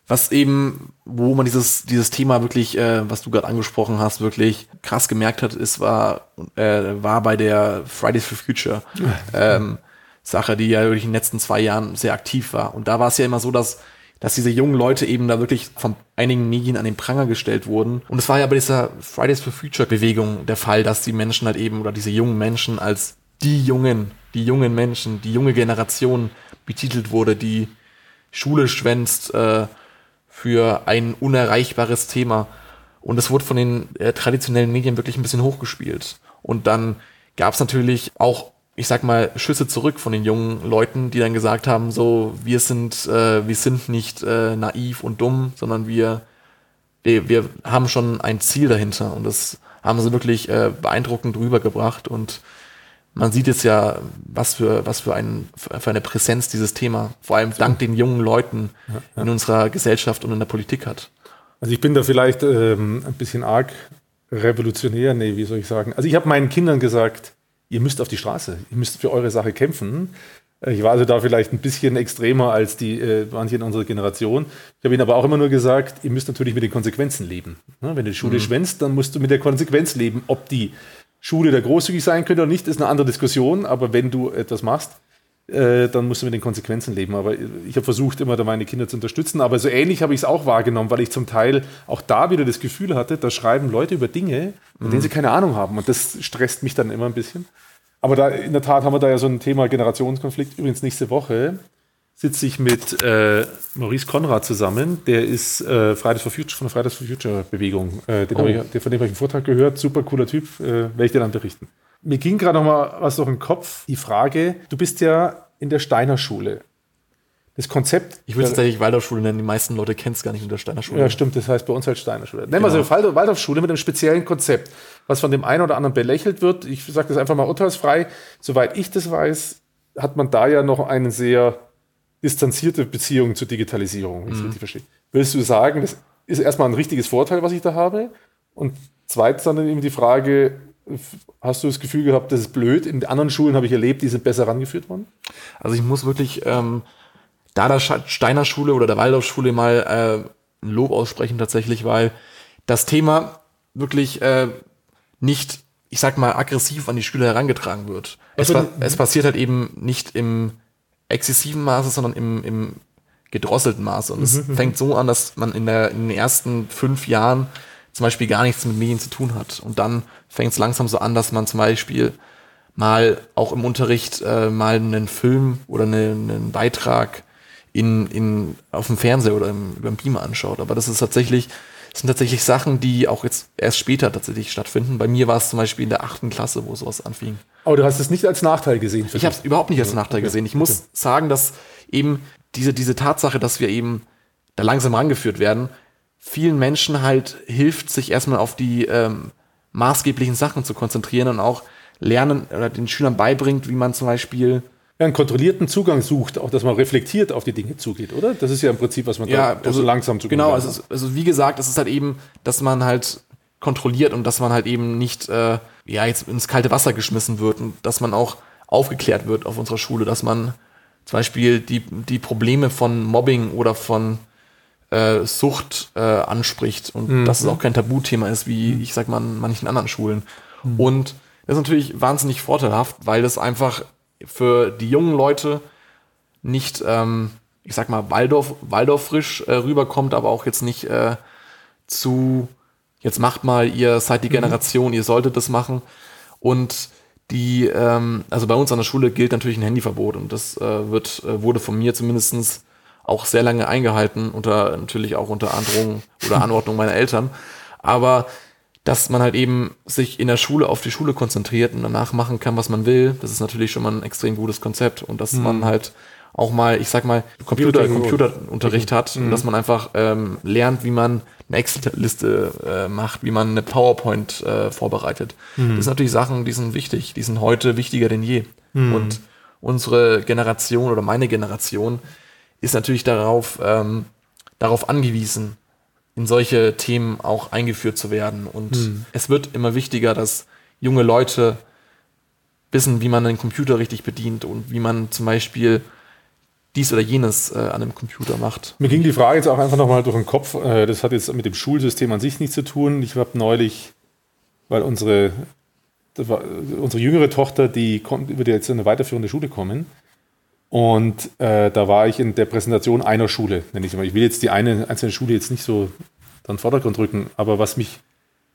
was eben, wo man dieses, dieses Thema wirklich, äh, was du gerade angesprochen hast, wirklich krass gemerkt hat, ist, war, äh, war bei der Fridays for Future ähm, Sache, die ja wirklich in den letzten zwei Jahren sehr aktiv war. Und da war es ja immer so, dass, dass diese jungen Leute eben da wirklich von einigen Medien an den Pranger gestellt wurden. Und es war ja bei dieser Fridays for Future Bewegung der Fall, dass die Menschen halt eben oder diese jungen Menschen als die Jungen, die jungen Menschen, die junge Generation betitelt wurde, die Schule schwänzt äh, für ein unerreichbares Thema. Und es wurde von den äh, traditionellen Medien wirklich ein bisschen hochgespielt. Und dann gab es natürlich auch, ich sag mal, Schüsse zurück von den jungen Leuten, die dann gesagt haben, so, wir sind, äh, wir sind nicht äh, naiv und dumm, sondern wir, wir, wir haben schon ein Ziel dahinter. Und das haben sie wirklich äh, beeindruckend rübergebracht. Und man sieht jetzt ja, was für, was für, ein, für eine Präsenz dieses Thema, vor allem dank den jungen Leuten in unserer Gesellschaft und in der Politik hat. Also ich bin da vielleicht ähm, ein bisschen arg revolutionär, nee, wie soll ich sagen? Also ich habe meinen Kindern gesagt, ihr müsst auf die Straße, ihr müsst für eure Sache kämpfen. Ich war also da vielleicht ein bisschen extremer als die äh, manche in unserer Generation. Ich habe ihnen aber auch immer nur gesagt, ihr müsst natürlich mit den Konsequenzen leben. Ne? Wenn du die Schule schwänzt, dann musst du mit der Konsequenz leben. Ob die Schule da großzügig sein könnte oder nicht, ist eine andere Diskussion. Aber wenn du etwas machst, äh, dann musst du mit den Konsequenzen leben. Aber ich habe versucht, immer da meine Kinder zu unterstützen. Aber so ähnlich habe ich es auch wahrgenommen, weil ich zum Teil auch da wieder das Gefühl hatte, da schreiben Leute über Dinge, von denen sie keine Ahnung haben. Und das stresst mich dann immer ein bisschen. Aber da, in der Tat haben wir da ja so ein Thema Generationskonflikt. Übrigens nächste Woche sitze ich mit äh, Maurice Konrad zusammen. Der ist äh, Fridays for Future, von der Fridays for Future Bewegung. Äh, den Oh. ich, der, von dem habe ich einen Vortrag gehört. Super cooler Typ. Äh, werde ich dir dann berichten. Mir ging gerade noch mal was durch den Kopf. Die Frage, du bist ja in der Steiner Schule. Das Konzept. Ich würde es tatsächlich Waldorfschule nennen, die meisten Leute kennen es gar nicht unter Steiner Schule. Ja, stimmt, das heißt bei uns halt Steiner Schule. Nennen wir so Wald- Waldorfschule mit einem speziellen Konzept, was von dem einen oder anderen belächelt wird. Ich sage das einfach mal urteilsfrei. Soweit ich das weiß, hat man da ja noch eine sehr distanzierte Beziehung zur Digitalisierung, wenn ich es richtig verstehe. Würdest du sagen, das ist erstmal ein richtiges Vorteil, was ich da habe? Und zweitens dann eben die Frage, hast du das Gefühl gehabt, das ist blöd? In anderen Schulen habe ich erlebt, die sind besser rangeführt worden? Also ich muss wirklich ähm, da der Steiner Schule oder der Waldorfschule mal äh, ein Lob aussprechen tatsächlich, weil das Thema wirklich äh, nicht, ich sag mal, aggressiv an die Schüler herangetragen wird. Es, pa es passiert halt eben nicht im exzessiven Maße, sondern im, im gedrosselten Maße. Und es mhm. fängt so an, dass man in, der, in den ersten fünf Jahren zum Beispiel gar nichts mit Medien zu tun hat. Und dann fängt es langsam so an, dass man zum Beispiel mal auch im Unterricht äh, mal einen Film oder eine, einen Beitrag in, in, auf dem Fernseher oder im, über den Beamer anschaut. Aber das ist tatsächlich, das sind tatsächlich Sachen, die auch jetzt erst später tatsächlich stattfinden. Bei mir war es zum Beispiel in der achten Klasse, wo sowas anfing. Aber du hast es nicht als Nachteil gesehen. ich habe es überhaupt nicht als Nachteil okay. gesehen. Ich muss okay. sagen, dass eben diese, diese Tatsache, dass wir eben da langsam rangeführt werden, vielen Menschen halt hilft, sich erstmal auf die ähm, maßgeblichen Sachen zu konzentrieren und auch lernen oder den Schülern beibringt, wie man zum Beispiel ja, einen kontrollierten Zugang sucht, auch dass man reflektiert auf die Dinge zugeht, oder? Das ist ja im Prinzip, was man ja, da also, so langsam zugeht. Genau, also, also wie gesagt, es ist halt eben, dass man halt kontrolliert und dass man halt eben nicht äh, ja jetzt ins kalte Wasser geschmissen wird und dass man auch aufgeklärt wird auf unserer Schule, dass man zum Beispiel die, die Probleme von Mobbing oder von äh, Sucht äh, anspricht und mhm. dass es auch kein Tabuthema ist, wie ich sag mal an manchen anderen Schulen. Mhm. Und das ist natürlich wahnsinnig vorteilhaft, weil das einfach für die jungen Leute nicht, ähm, ich sag mal, Waldorf, Waldorf frisch äh, rüberkommt, aber auch jetzt nicht äh, zu, jetzt macht mal, ihr seid die mhm. Generation, mhm. ihr solltet das machen. Und die, ähm, also bei uns an der Schule gilt natürlich ein Handyverbot und das äh, wird, äh, wurde von mir zumindestens auch sehr lange eingehalten, unter natürlich auch unter Androhung oder Anordnung meiner Eltern. Aber dass man halt eben sich in der Schule auf die Schule konzentriert und danach machen kann, was man will, das ist natürlich schon mal ein extrem gutes Konzept. Und dass mhm. man halt auch mal, ich sag mal, Computer, Computerunterricht hat mhm. und dass man einfach ähm, lernt, wie man eine Excel-Liste äh, macht, wie man eine PowerPoint äh, vorbereitet. Mhm. Das sind natürlich Sachen, die sind wichtig, die sind heute wichtiger denn je. Mhm. Und unsere Generation oder meine Generation ist natürlich darauf, ähm, darauf angewiesen, in solche Themen auch eingeführt zu werden. Und mhm. es wird immer wichtiger, dass junge Leute wissen, wie man einen Computer richtig bedient und wie man zum Beispiel dies oder jenes äh, an einem Computer macht. Mir ging die Frage jetzt auch einfach nochmal durch den Kopf. Äh, das hat jetzt mit dem Schulsystem an sich nichts zu tun. Ich habe neulich, weil unsere, war, unsere jüngere Tochter, die kommt, wird jetzt in eine weiterführende Schule kommen. Und äh, da war ich in der Präsentation einer Schule, nenne ich es mal. Ich will jetzt die eine einzelne Schule jetzt nicht so dann Vordergrund rücken, aber was mich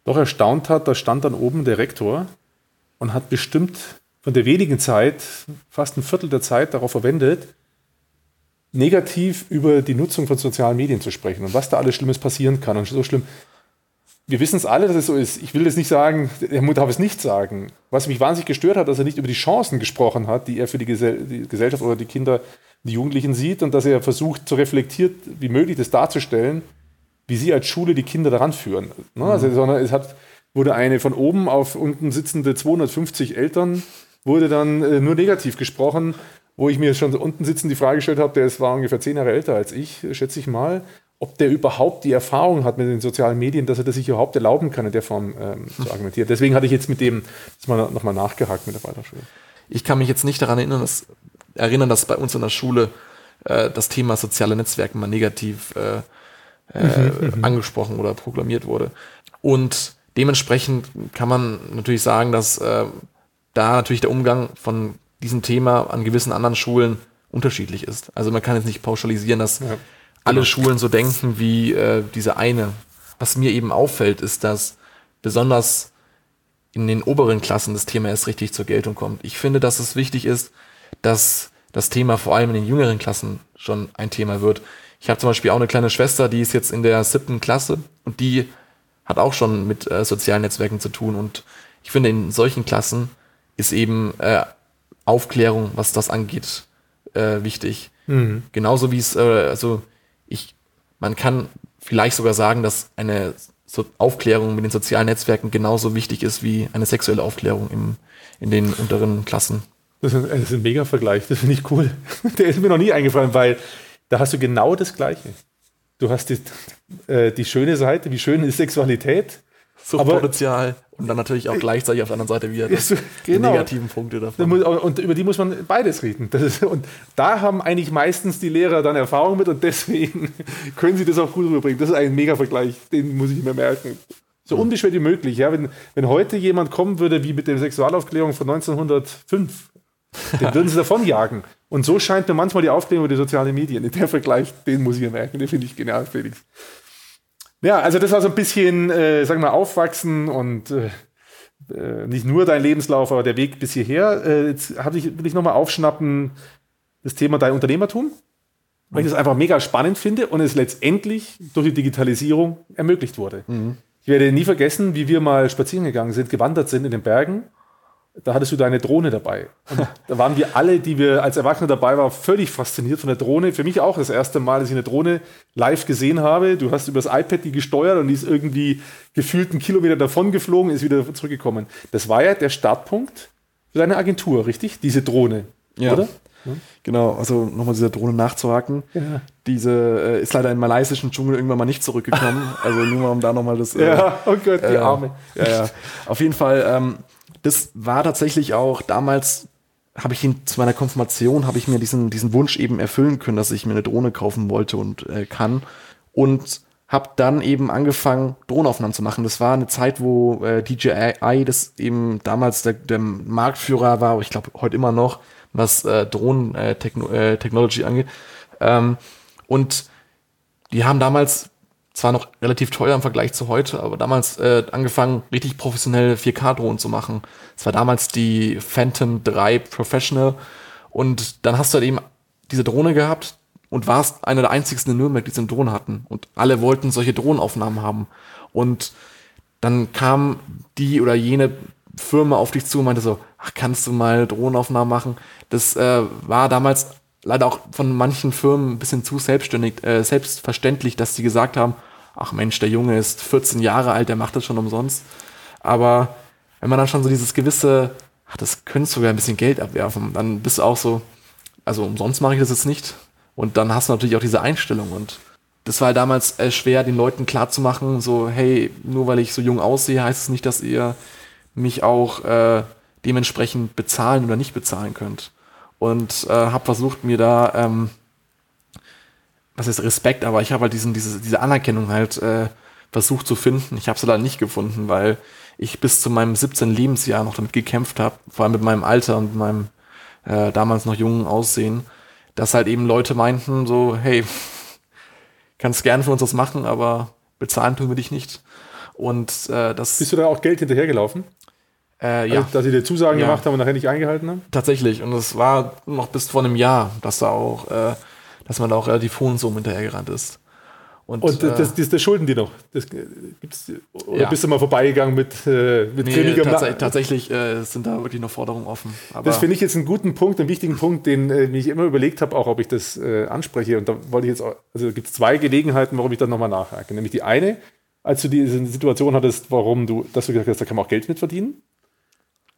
doch erstaunt hat, da stand dann oben der Rektor und hat bestimmt von der wenigen Zeit, fast ein Viertel der Zeit darauf verwendet, negativ über die Nutzung von sozialen Medien zu sprechen und was da alles Schlimmes passieren kann. Und so schlimm, wir wissen es alle, dass es so ist. Ich will das nicht sagen, er darf es nicht sagen. Was mich wahnsinnig gestört hat, dass er nicht über die Chancen gesprochen hat, die er für die, Gesell die Gesellschaft oder die Kinder, die Jugendlichen sieht und dass er versucht, so reflektiert wie möglich das darzustellen, wie sie als Schule die Kinder daran führen. Ne? Also, mhm. sondern es hat, wurde eine von oben auf unten sitzende 250 Eltern, wurde dann äh, nur negativ gesprochen, wo ich mir schon unten sitzend die Frage gestellt habe, der war ungefähr zehn Jahre älter als ich, schätze ich mal ob der überhaupt die Erfahrung hat mit den sozialen Medien, dass er das sich überhaupt erlauben kann, in der Form ähm, zu argumentieren. Deswegen hatte ich jetzt mit dem nochmal nachgehakt mit der Weiterschule. Ich kann mich jetzt nicht daran erinnern, dass, erinnern, dass bei uns in der Schule äh, das Thema soziale Netzwerke mal negativ äh, äh, mhm. angesprochen oder proklamiert wurde. Und dementsprechend kann man natürlich sagen, dass äh, da natürlich der Umgang von diesem Thema an gewissen anderen Schulen unterschiedlich ist. Also man kann jetzt nicht pauschalisieren, dass ja alle Schulen so denken wie äh, diese eine. Was mir eben auffällt, ist, dass besonders in den oberen Klassen das Thema erst richtig zur Geltung kommt. Ich finde, dass es wichtig ist, dass das Thema vor allem in den jüngeren Klassen schon ein Thema wird. Ich habe zum Beispiel auch eine kleine Schwester, die ist jetzt in der siebten Klasse und die hat auch schon mit äh, sozialen Netzwerken zu tun. Und ich finde, in solchen Klassen ist eben äh, Aufklärung, was das angeht, äh, wichtig. Mhm. Genauso wie es, äh, also man kann vielleicht sogar sagen, dass eine so Aufklärung mit den sozialen Netzwerken genauso wichtig ist wie eine sexuelle Aufklärung im, in den unteren Klassen. Das ist, ein, das ist ein mega Vergleich, das finde ich cool. Der ist mir noch nie eingefallen, weil da hast du genau das Gleiche. Du hast die, äh, die schöne Seite, wie schön ist Sexualität Suchtpotenzial und dann natürlich auch gleichzeitig auf der anderen Seite wieder das, genau. die negativen Punkte davon. Und über die muss man beides reden. Ist, und da haben eigentlich meistens die Lehrer dann Erfahrung mit und deswegen können sie das auch gut rüberbringen. Das ist ein Mega-Vergleich, den muss ich mir merken. So mhm. unbeschwert wie möglich. Ja? Wenn, wenn heute jemand kommen würde, wie mit der Sexualaufklärung von 1905, den würden sie davon jagen. Und so scheint mir manchmal die Aufklärung über die sozialen Medien. Der Vergleich, den muss ich mir merken, den finde ich genial, Felix. Ja, also das war so ein bisschen, äh, sagen wir, aufwachsen und äh, äh, nicht nur dein Lebenslauf, aber der Weg bis hierher. Äh, jetzt hab ich, will ich nochmal aufschnappen, das Thema dein Unternehmertum, weil ich das einfach mega spannend finde und es letztendlich durch die Digitalisierung ermöglicht wurde. Mhm. Ich werde nie vergessen, wie wir mal spazieren gegangen sind, gewandert sind in den Bergen da hattest du deine Drohne dabei. Und da waren wir alle, die wir als Erwachsene dabei waren, völlig fasziniert von der Drohne. Für mich auch das erste Mal, dass ich eine Drohne live gesehen habe. Du hast über das iPad die gesteuert und die ist irgendwie gefühlt einen Kilometer davon geflogen, ist wieder zurückgekommen. Das war ja der Startpunkt für deine Agentur, richtig? Diese Drohne, ja. oder? Genau, also nochmal dieser Drohne nachzuhaken. Ja. Diese äh, ist leider im malaysischen Dschungel irgendwann mal nicht zurückgekommen. also nur mal um da nochmal das. Äh, ja, oh Gott, die äh, Arme. Ja, ja. Auf jeden Fall ähm, das war tatsächlich auch damals habe ich ihn zu meiner Konfirmation habe ich mir diesen diesen Wunsch eben erfüllen können, dass ich mir eine Drohne kaufen wollte und äh, kann und habe dann eben angefangen Drohnenaufnahmen zu machen. Das war eine Zeit, wo äh, DJI das eben damals der, der Marktführer war, ich glaube heute immer noch, was äh, Drohnen äh, Techno äh, angeht. Ähm, und die haben damals zwar noch relativ teuer im Vergleich zu heute, aber damals äh, angefangen, richtig professionell 4K-Drohnen zu machen. Es war damals die Phantom 3 Professional und dann hast du halt eben diese Drohne gehabt und warst einer der einzigsten in Nürnberg, die diese Drohne hatten und alle wollten solche Drohnenaufnahmen haben und dann kam die oder jene Firma auf dich zu und meinte so, ach, kannst du mal Drohnenaufnahmen machen? Das äh, war damals leider auch von manchen Firmen ein bisschen zu selbstständig, äh, selbstverständlich, dass sie gesagt haben, ach Mensch, der Junge ist 14 Jahre alt, der macht das schon umsonst. Aber wenn man dann schon so dieses gewisse, ach, das könnte sogar ein bisschen Geld abwerfen, dann bist du auch so, also umsonst mache ich das jetzt nicht. Und dann hast du natürlich auch diese Einstellung und das war halt damals äh, schwer, den Leuten klarzumachen, so, hey, nur weil ich so jung aussehe, heißt es nicht, dass ihr mich auch äh, dementsprechend bezahlen oder nicht bezahlen könnt. Und äh, habe versucht, mir da ähm, was heißt Respekt, aber ich habe halt diesen, diese, diese Anerkennung halt äh, versucht zu finden. Ich habe sie leider nicht gefunden, weil ich bis zu meinem 17. Lebensjahr noch damit gekämpft habe, vor allem mit meinem Alter und meinem äh, damals noch jungen Aussehen, dass halt eben Leute meinten, so, hey, kannst gerne für uns was machen, aber bezahlen tun wir dich nicht. Und äh, das. Bist du da auch Geld hinterhergelaufen? Äh, ja. Also, dass sie dir Zusagen ja. gemacht haben und nachher nicht eingehalten haben? Tatsächlich. Und es war noch bis vor einem Jahr, dass da auch äh, dass man da auch relativ hohen Summen hinterhergerannt ist. Und, und das, das, das, das, schulden die noch. Das gibt's, oder ja. bist du mal vorbeigegangen mit, äh, mit nee, König tats Tatsächlich äh, sind da wirklich noch Forderungen offen. Aber das finde ich jetzt einen guten Punkt, einen wichtigen Punkt, den äh, ich immer überlegt habe, auch ob ich das äh, anspreche. Und da wollte ich jetzt auch, also gibt es zwei Gelegenheiten, warum ich dann nochmal nachhake. Nämlich die eine, als du diese Situation hattest, warum du, dass du gesagt hast, da kann man auch Geld mit verdienen.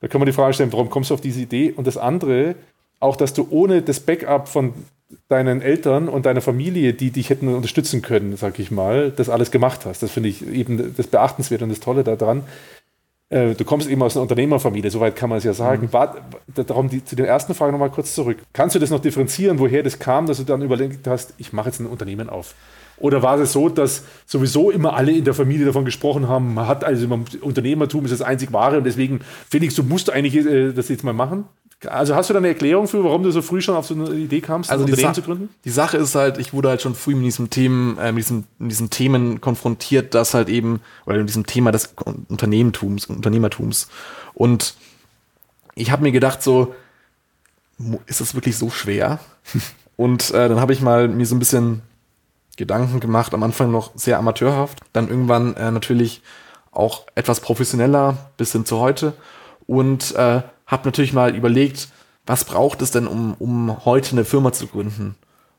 Da kann man die Frage stellen, warum kommst du auf diese Idee? Und das andere, auch, dass du ohne das Backup von deinen Eltern und deiner Familie, die dich hätten unterstützen können, sag ich mal, das alles gemacht hast. Das finde ich eben das Beachtenswerte und das Tolle daran. Äh, du kommst eben aus einer Unternehmerfamilie, soweit kann man es ja sagen. Mhm. War, darum die, zu den ersten Fragen nochmal kurz zurück. Kannst du das noch differenzieren, woher das kam, dass du dann überlegt hast, ich mache jetzt ein Unternehmen auf? Oder war es so, dass sowieso immer alle in der Familie davon gesprochen haben, man hat also Unternehmertum ist das einzig wahre und deswegen, Felix, du musst eigentlich äh, das jetzt mal machen? Also hast du da eine Erklärung für, warum du so früh schon auf so eine Idee kamst, also ein Unternehmen zu gründen? Die Sache ist halt, ich wurde halt schon früh mit diesen Themen, äh, mit, diesen, mit diesen Themen konfrontiert, dass halt eben, oder mit diesem Thema des Unternehmertums, Unternehmertums. Und ich habe mir gedacht, so, ist das wirklich so schwer? Und äh, dann habe ich mal mir so ein bisschen Gedanken gemacht, am Anfang noch sehr amateurhaft, dann irgendwann äh, natürlich auch etwas professioneller bis hin zu heute und äh, habe natürlich mal überlegt, was braucht es denn, um, um heute eine Firma zu gründen?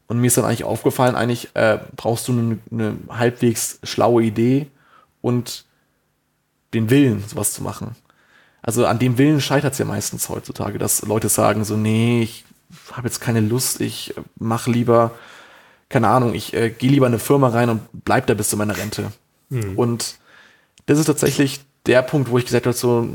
Und mir ist dann eigentlich aufgefallen, eigentlich äh, brauchst du eine, eine halbwegs schlaue Idee und den Willen, sowas zu machen. Also an dem Willen scheitert es ja meistens heutzutage, dass Leute sagen so, nee, ich habe jetzt keine Lust, ich mache lieber, keine Ahnung, ich äh, gehe lieber in eine Firma rein und bleib da bis zu meiner Rente. Mhm. Und das ist tatsächlich der Punkt, wo ich gesagt habe, so,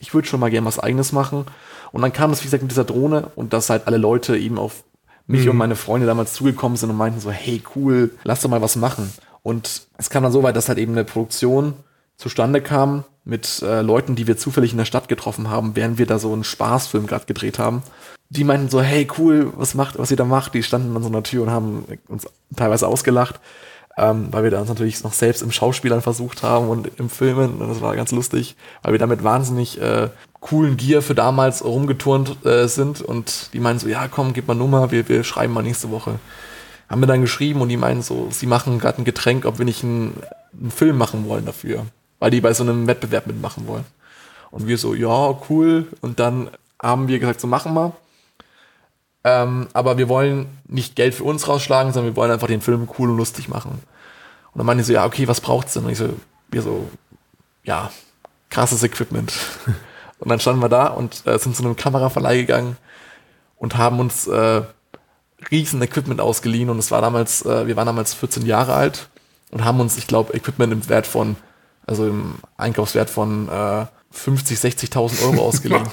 ich würde schon mal gerne was eigenes machen. Und dann kam es, wie gesagt, mit dieser Drohne und dass halt alle Leute eben auf mich Mhm. und meine Freunde damals zugekommen sind und meinten so, hey, cool, lass doch mal was machen. Und es kam dann so weit, dass halt eben eine Produktion zustande kam mit äh, Leuten, die wir zufällig in der Stadt getroffen haben, während wir da so einen Spaßfilm gerade gedreht haben. Die meinten so, hey, cool, was macht, was ihr da macht? Die standen an so einer Tür und haben uns teilweise ausgelacht, ähm, weil wir da uns natürlich noch selbst im Schauspielern versucht haben und im Filmen. Und das war ganz lustig, weil wir damit wahnsinnig äh, coolen Gear für damals rumgeturnt äh, sind. Und die meinen so, ja, komm, gib mal Nummer, wir, wir schreiben mal nächste Woche. Haben wir dann geschrieben und die meinen so, sie machen gerade ein Getränk, ob wir nicht einen, einen Film machen wollen dafür. Weil die bei so einem Wettbewerb mitmachen wollen. Und wir so, ja, cool. Und dann haben wir gesagt, so machen wir. Ähm, aber wir wollen nicht Geld für uns rausschlagen, sondern wir wollen einfach den Film cool und lustig machen. Und dann meinen die so, ja, okay, was braucht's denn? Und ich so, wir so, ja, krasses Equipment. und dann standen wir da und äh, sind zu einem Kameraverleih gegangen und haben uns äh, riesen Equipment ausgeliehen. Und es war damals, äh, wir waren damals 14 Jahre alt und haben uns, ich glaube, Equipment im Wert von, also im Einkaufswert von äh, 50, 60.000 Euro ausgeliehen.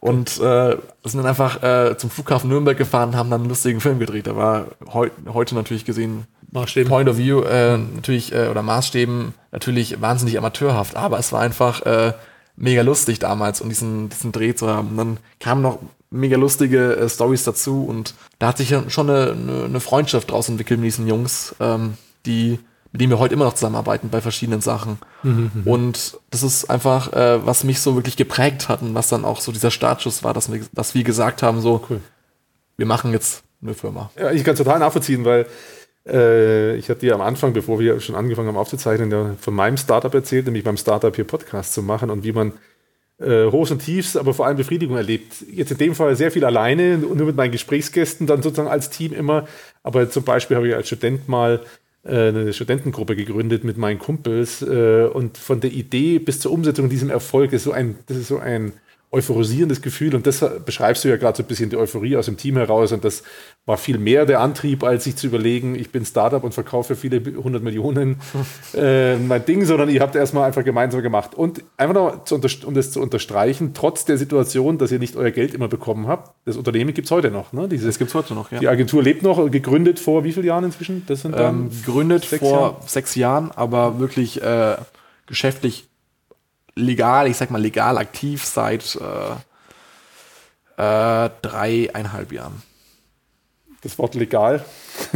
Und äh, sind dann einfach äh, zum Flughafen Nürnberg gefahren, haben dann einen lustigen Film gedreht. Der war heu heute natürlich gesehen, Maßstäben. Point of View, äh, natürlich, äh, oder Maßstäben, natürlich wahnsinnig amateurhaft, aber es war einfach äh, mega lustig damals und diesen, diesen Dreh zu haben. Und dann kamen noch mega lustige äh, Stories dazu und da hat sich ja schon eine, eine, eine Freundschaft draus entwickelt mit diesen Jungs, ähm, die mit denen wir heute immer noch zusammenarbeiten bei verschiedenen Sachen. Und das ist einfach, äh, was mich so wirklich geprägt hat und was dann auch so dieser Startschuss war, dass wir, dass wir gesagt haben, so, Cool. wir machen jetzt eine Firma. Ja, ich kann es total nachvollziehen, weil äh, ich hatte dir am Anfang, bevor wir schon angefangen haben aufzuzeichnen, ja von meinem Startup erzählt, nämlich beim Startup hier Podcast zu machen und wie man äh, Hochs und Tiefs, aber vor allem Befriedigung erlebt. Jetzt in dem Fall sehr viel alleine, nur mit meinen Gesprächsgästen, dann sozusagen als Team immer. Aber zum Beispiel habe ich als Student mal eine Studentengruppe gegründet mit meinen Kumpels äh, und von der Idee bis zur Umsetzung diesem Erfolg ist so ein, das ist so ein euphorisierendes Gefühl und das beschreibst du ja gerade so ein bisschen die Euphorie aus dem Team heraus und das war viel mehr der Antrieb, als sich zu überlegen, ich bin Startup und verkaufe viele hundert Millionen äh, mein Ding, sondern ihr habt erstmal einfach gemeinsam gemacht und einfach noch, um das zu unterstreichen, trotz der Situation, dass ihr nicht euer Geld immer bekommen habt, das Unternehmen gibt es heute noch. Ne? Dieses, Das gibt's heute noch, ja. die Agentur lebt noch, gegründet vor wie vielen Jahren inzwischen? Das sind dann ähm, gegründet sechs vor Jahren? sechs Jahren, aber wirklich äh, geschäftlich legal, ich sag mal legal aktiv seit äh, äh, dreieinhalb Jahren. das Wort legal.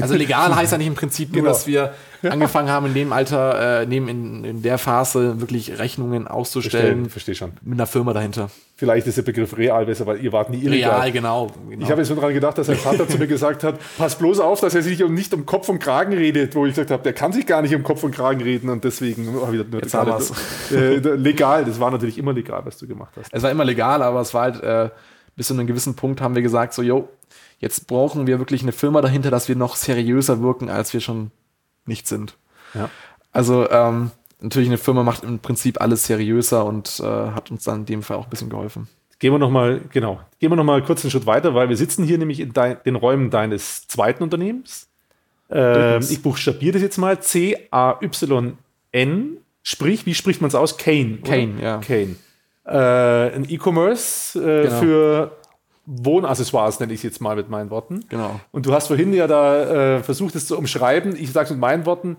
Also legal heißt ja nicht im Prinzip nur, Genau. dass wir angefangen haben, in dem Alter, äh, neben in, in der Phase wirklich Rechnungen auszustellen verstehe schon. mit einer Firma dahinter. Vielleicht ist der Begriff real besser, weil ihr wart nie illegal. Real, genau. genau. Ich habe jetzt nur daran gedacht, dass sein Vater zu mir gesagt hat, pass bloß auf, dass er sich um, nicht um Kopf und Kragen redet, wo ich gesagt habe, der kann sich gar nicht um Kopf und Kragen reden und deswegen oh, wieder nur Jetzt äh, legal. Das war natürlich immer legal, was du gemacht hast. es war immer legal, aber es war halt, äh, bis zu einem gewissen Punkt haben wir gesagt, so, yo, jetzt brauchen wir wirklich eine Firma dahinter, dass wir noch seriöser wirken, als wir schon nicht sind. Ja. Also, ähm, natürlich eine Firma macht im Prinzip alles seriöser und äh, hat uns dann in dem Fall auch ein bisschen geholfen. Gehen wir noch mal, genau, gehen wir noch mal kurz einen Schritt weiter, weil wir sitzen hier nämlich in dein, den Räumen deines zweiten Unternehmens. Ähm, ich buchstabiere das jetzt mal. C-A-Y-N. Sprich, wie spricht man es aus? Kane. oder? Kane, ja. Kane. Äh, ein E-Commerce äh, Genau. für Wohnaccessoires, nenne ich es jetzt mal mit meinen Worten. Genau. Und du hast vorhin ja da äh, versucht, es zu umschreiben. Ich sage es mit meinen Worten,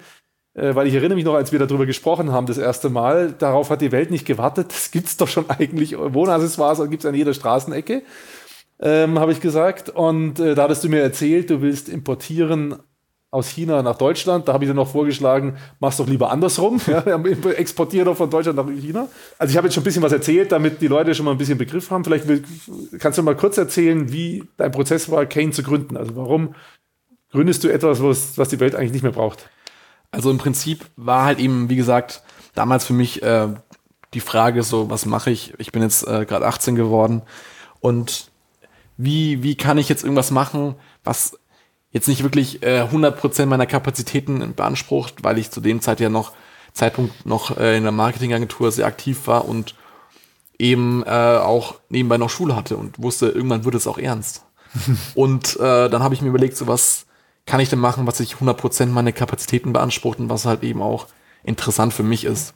äh, weil ich erinnere mich noch, als wir darüber gesprochen haben, das erste Mal, darauf hat die Welt nicht gewartet. Das gibt es doch schon eigentlich. Wohnaccessoires gibt es an jeder Straßenecke, ähm, habe ich gesagt. Und äh, da hattest du mir erzählt, du willst importieren aus China nach Deutschland. Da habe ich dir noch vorgeschlagen, mach's doch lieber andersrum. Ja, exportiere doch von Deutschland nach China. Also ich habe jetzt schon ein bisschen was erzählt, damit die Leute schon mal ein bisschen Begriff haben. Vielleicht kannst du mal kurz erzählen, wie dein Prozess war, Kane zu gründen. Also warum gründest du etwas, was, was die Welt eigentlich nicht mehr braucht? Also im Prinzip war halt eben, wie gesagt, damals für mich äh, die Frage so, was mache ich? Ich bin jetzt äh, gerade 18 geworden und wie, wie kann ich jetzt irgendwas machen, was jetzt nicht wirklich äh, 100% meiner Kapazitäten beansprucht, weil ich zu dem Zeit ja noch, Zeitpunkt noch äh, in der Marketingagentur sehr aktiv war und eben äh, auch nebenbei noch Schule hatte und wusste, irgendwann wird es auch ernst. und äh, dann habe ich mir überlegt, so was kann ich denn machen, was sich 100% meine Kapazitäten beansprucht und was halt eben auch interessant für mich ist.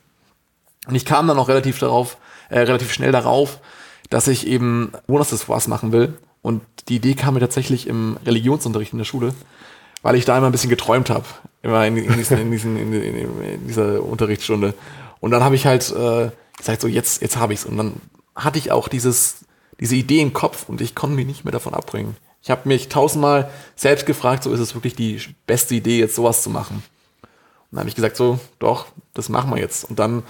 Und ich kam dann auch relativ darauf, äh, relativ schnell darauf, dass ich eben was machen will. Und die Idee kam mir tatsächlich im Religionsunterricht in der Schule, weil ich da immer ein bisschen geträumt habe, immer in, in, diesen, in, diesen, in, dieser Unterrichtsstunde. Und dann habe ich halt äh, gesagt, so jetzt, jetzt habe ich's. Und dann hatte ich auch dieses, diese Idee im Kopf und ich konnte mich nicht mehr davon abbringen. Ich habe mich tausendmal selbst gefragt, so ist es wirklich die beste Idee, jetzt sowas zu machen. Und dann habe ich gesagt, so, doch, das machen wir jetzt. Und dann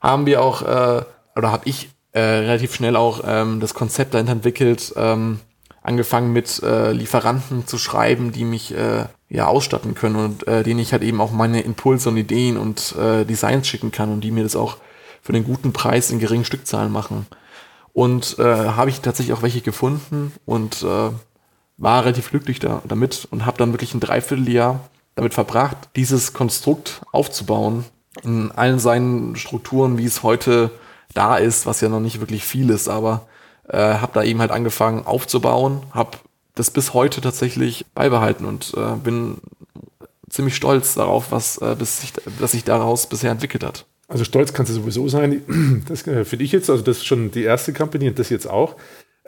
haben wir auch, äh, oder habe ich äh, relativ schnell auch ähm, das Konzept dahinter entwickelt, ähm, angefangen mit äh, Lieferanten zu schreiben, die mich äh, ja ausstatten können und äh, denen ich halt eben auch meine Impulse und Ideen und äh, Designs schicken kann und die mir das auch für einen guten Preis in geringen Stückzahlen machen. Und äh, habe ich tatsächlich auch welche gefunden und äh, war relativ glücklich da, damit und habe dann wirklich ein Dreivierteljahr damit verbracht, dieses Konstrukt aufzubauen in allen seinen Strukturen, wie es heute da ist, was ja noch nicht wirklich viel ist, aber äh, habe da eben halt angefangen aufzubauen, habe das bis heute tatsächlich beibehalten und äh, bin ziemlich stolz darauf, was, äh, bis sich, was sich daraus bisher entwickelt hat. Also stolz kannst du sowieso sein. Das äh, finde ich jetzt, also das ist schon die erste Company und das jetzt auch.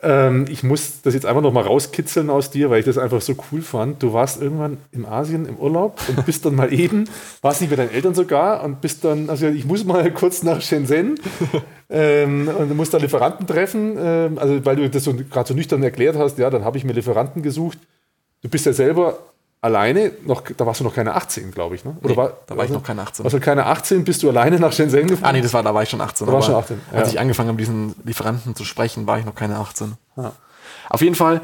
Ähm, ich muss das jetzt einfach noch mal rauskitzeln aus dir, weil ich das einfach so cool fand. Du warst irgendwann in Asien im Urlaub und bist dann mal eben, warst nicht mit deinen Eltern sogar und bist dann, also ich muss mal kurz nach Shenzhen ähm, und du musst da Lieferanten treffen, ähm, also weil du das so, gerade so nüchtern erklärt hast, ja, dann habe ich mir Lieferanten gesucht. Du bist ja selber alleine, noch, da warst du noch keine 18, glaube ich, ne? Oder nee, war, da war ich noch keine 18. Also keine 18, bist du alleine nach Shenzhen gefahren? Ah nee, das war, da war ich schon 18. Da war schon 18. Ja. Als ich angefangen habe, mit diesen Lieferanten zu sprechen, war ich noch keine 18. Ja. Auf jeden Fall,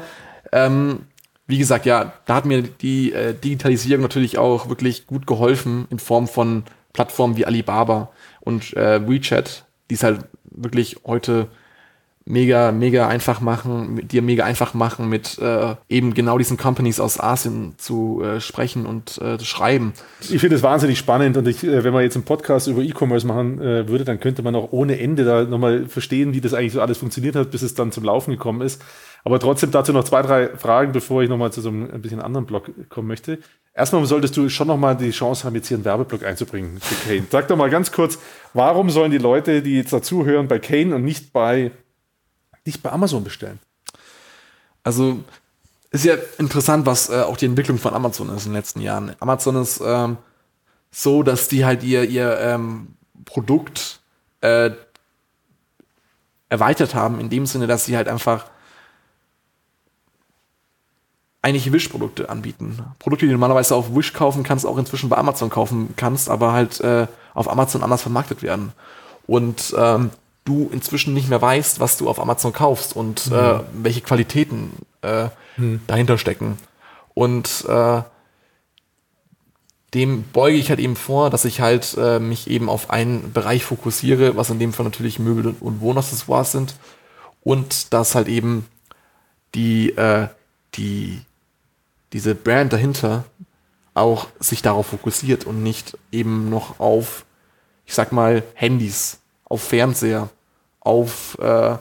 ähm, wie gesagt, ja, da hat mir die äh, Digitalisierung natürlich auch wirklich gut geholfen in Form von Plattformen wie Alibaba und äh, WeChat, die es halt wirklich heute mega, mega einfach machen, dir mega einfach machen, mit äh, eben genau diesen Companies aus Asien zu äh, sprechen und äh, zu schreiben. Ich finde das wahnsinnig spannend und ich, äh, wenn man jetzt einen Podcast über E-Commerce machen äh, würde, dann könnte man auch ohne Ende da nochmal verstehen, wie das eigentlich so alles funktioniert hat, bis es dann zum Laufen gekommen ist. Aber trotzdem dazu noch zwei, drei Fragen, bevor ich nochmal zu so einem ein bisschen anderen Blog kommen möchte. Erstmal solltest du schon nochmal die Chance haben, jetzt hier einen Werbeblock einzubringen für Kane. Sag doch mal ganz kurz, warum sollen die Leute, die jetzt dazuhören, bei Kane und nicht bei nicht bei Amazon bestellen. Also ist ja interessant, was äh, auch die Entwicklung von Amazon ist in den letzten Jahren. Amazon ist ähm, so, dass die halt ihr, ihr ähm, Produkt äh, erweitert haben, in dem Sinne, dass sie halt einfach eigentlich Wish-Produkte anbieten. Produkte, die du normalerweise auf Wish kaufen kannst, auch inzwischen bei Amazon kaufen kannst, aber halt äh, auf Amazon anders vermarktet werden. Und ähm, du inzwischen nicht mehr weißt, was du auf Amazon kaufst und mhm. äh, welche Qualitäten äh, mhm. dahinter stecken. Und äh, dem beuge ich halt eben vor, dass ich halt äh, mich eben auf einen Bereich fokussiere, was in dem Fall natürlich Möbel und Wohnaccessoires sind. Und dass halt eben die, äh, die, diese Brand dahinter auch sich darauf fokussiert und nicht eben noch auf, ich sag mal, Handys, auf Fernseher, auf äh,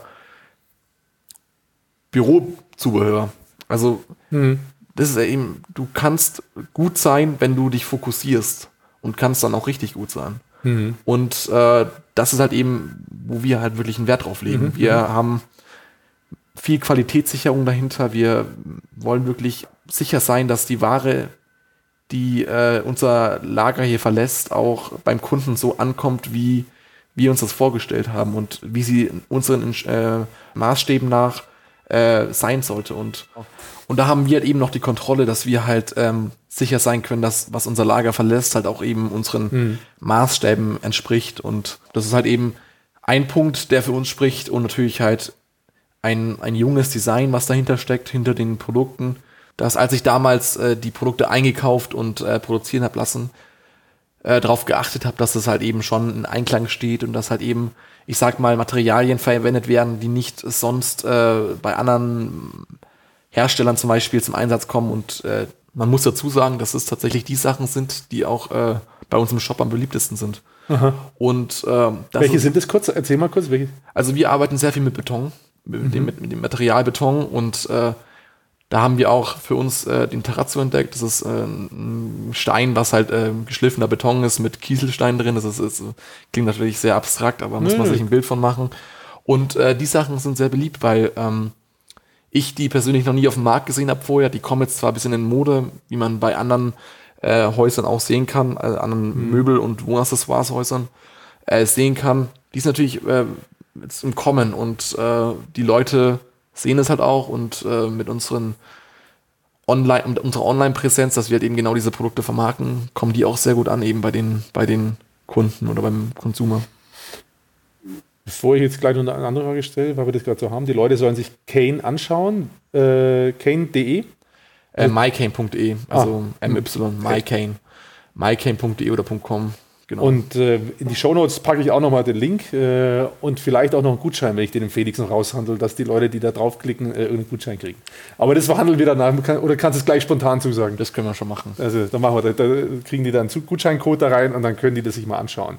Bürozubehör. Also mhm. das ist eben, du kannst gut sein, wenn du dich fokussierst und kannst dann auch richtig gut sein. Mhm. Und äh, das ist halt eben, wo wir halt wirklich einen Wert drauf legen. Mhm. Wir mhm. haben viel Qualitätssicherung dahinter. Wir wollen wirklich sicher sein, dass die Ware, die äh, unser Lager hier verlässt, auch beim Kunden so ankommt, wie wir uns das vorgestellt haben und wie sie unseren äh, Maßstäben nach äh, sein sollte. Und, und da haben wir halt eben noch die Kontrolle, dass wir halt ähm, sicher sein können, dass was unser Lager verlässt, halt auch eben unseren mhm. Maßstäben entspricht. Und das ist halt eben ein Punkt, der für uns spricht und natürlich halt ein, ein junges Design, was dahinter steckt, hinter den Produkten. Dass als ich damals äh, die Produkte eingekauft und äh, produzieren habe lassen, äh, darauf geachtet habe, dass es halt eben schon in Einklang steht und dass halt eben, ich sag mal, Materialien verwendet werden, die nicht sonst äh, bei anderen Herstellern zum Beispiel zum Einsatz kommen. Und äh, man muss dazu sagen, dass es tatsächlich die Sachen sind, die auch äh, bei uns im Shop am beliebtesten sind. Aha. Und äh, welche ist, sind das kurz? Erzähl mal kurz, welche. Also wir arbeiten sehr viel mit Beton, mit, mhm. dem, mit, mit dem Material Beton und äh, Da haben wir auch für uns äh, den Terrazzo entdeckt. Das ist äh, ein Stein, was halt äh, geschliffener Beton ist mit Kieselstein drin. Das ist, ist, klingt natürlich sehr abstrakt, aber muss man sich ein Bild von machen. Und äh, die Sachen sind sehr beliebt, weil ähm, ich die persönlich noch nie auf dem Markt gesehen habe vorher. Die kommen jetzt zwar ein bisschen in Mode, wie man bei anderen äh, Häusern auch sehen kann, äh, anderen Möbel- und Wohnaccessoires-Häusern äh, sehen kann. Die ist natürlich äh, jetzt im Kommen und äh, die Leute sehen es halt auch und äh, mit unseren Online, mit unserer Online-Präsenz, dass wir halt eben genau diese Produkte vermarkten, kommen die auch sehr gut an, eben bei den, bei den Kunden oder beim Konsumer. Bevor ich jetzt gleich noch eine andere Frage stelle, weil wir das gerade so haben, die Leute sollen sich Kane anschauen, äh, kane.de. Äh, mycane.de, also MY, mycane. mycane.de oder .com, genau. Und äh, in die Shownotes packe ich auch nochmal den Link äh, und vielleicht auch noch einen Gutschein, wenn ich den dem Felix noch raushandle, dass die Leute, die da draufklicken, äh, irgendeinen Gutschein kriegen. Aber das verhandeln wir danach, oder kannst du es gleich spontan zusagen? das können wir schon machen. Also, dann machen wir, da, da kriegen die dann einen Gutscheincode da rein und dann können die das sich mal anschauen.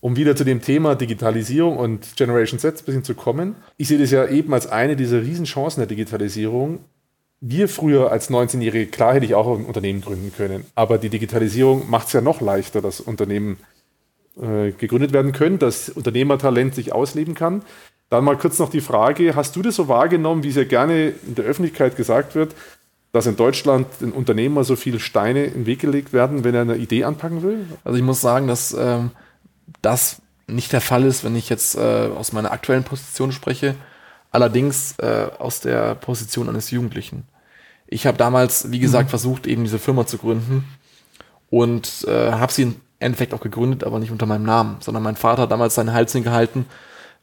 Um wieder zu dem Thema Digitalisierung und Generation Z ein bisschen zu kommen. Ich sehe das ja eben als eine dieser Riesenchancen der Digitalisierung. Wir früher als 19-Jährige, klar hätte ich auch ein Unternehmen gründen können, aber die Digitalisierung macht es ja noch leichter, dass Unternehmen äh, gegründet werden können, dass Unternehmertalent sich ausleben kann. Dann mal kurz noch die Frage, hast du das so wahrgenommen, wie es ja gerne in der Öffentlichkeit gesagt wird, dass in Deutschland ein Unternehmer so viele Steine in den Weg gelegt werden, wenn er eine Idee anpacken will? Also ich muss sagen, dass ähm, das nicht der Fall ist, wenn ich jetzt äh, aus meiner aktuellen Position spreche, allerdings äh, aus der Position eines Jugendlichen. Ich habe damals, wie gesagt, versucht, eben diese Firma zu gründen und äh, habe sie im Endeffekt auch gegründet, aber nicht unter meinem Namen, sondern mein Vater hat damals seinen Hals hingehalten,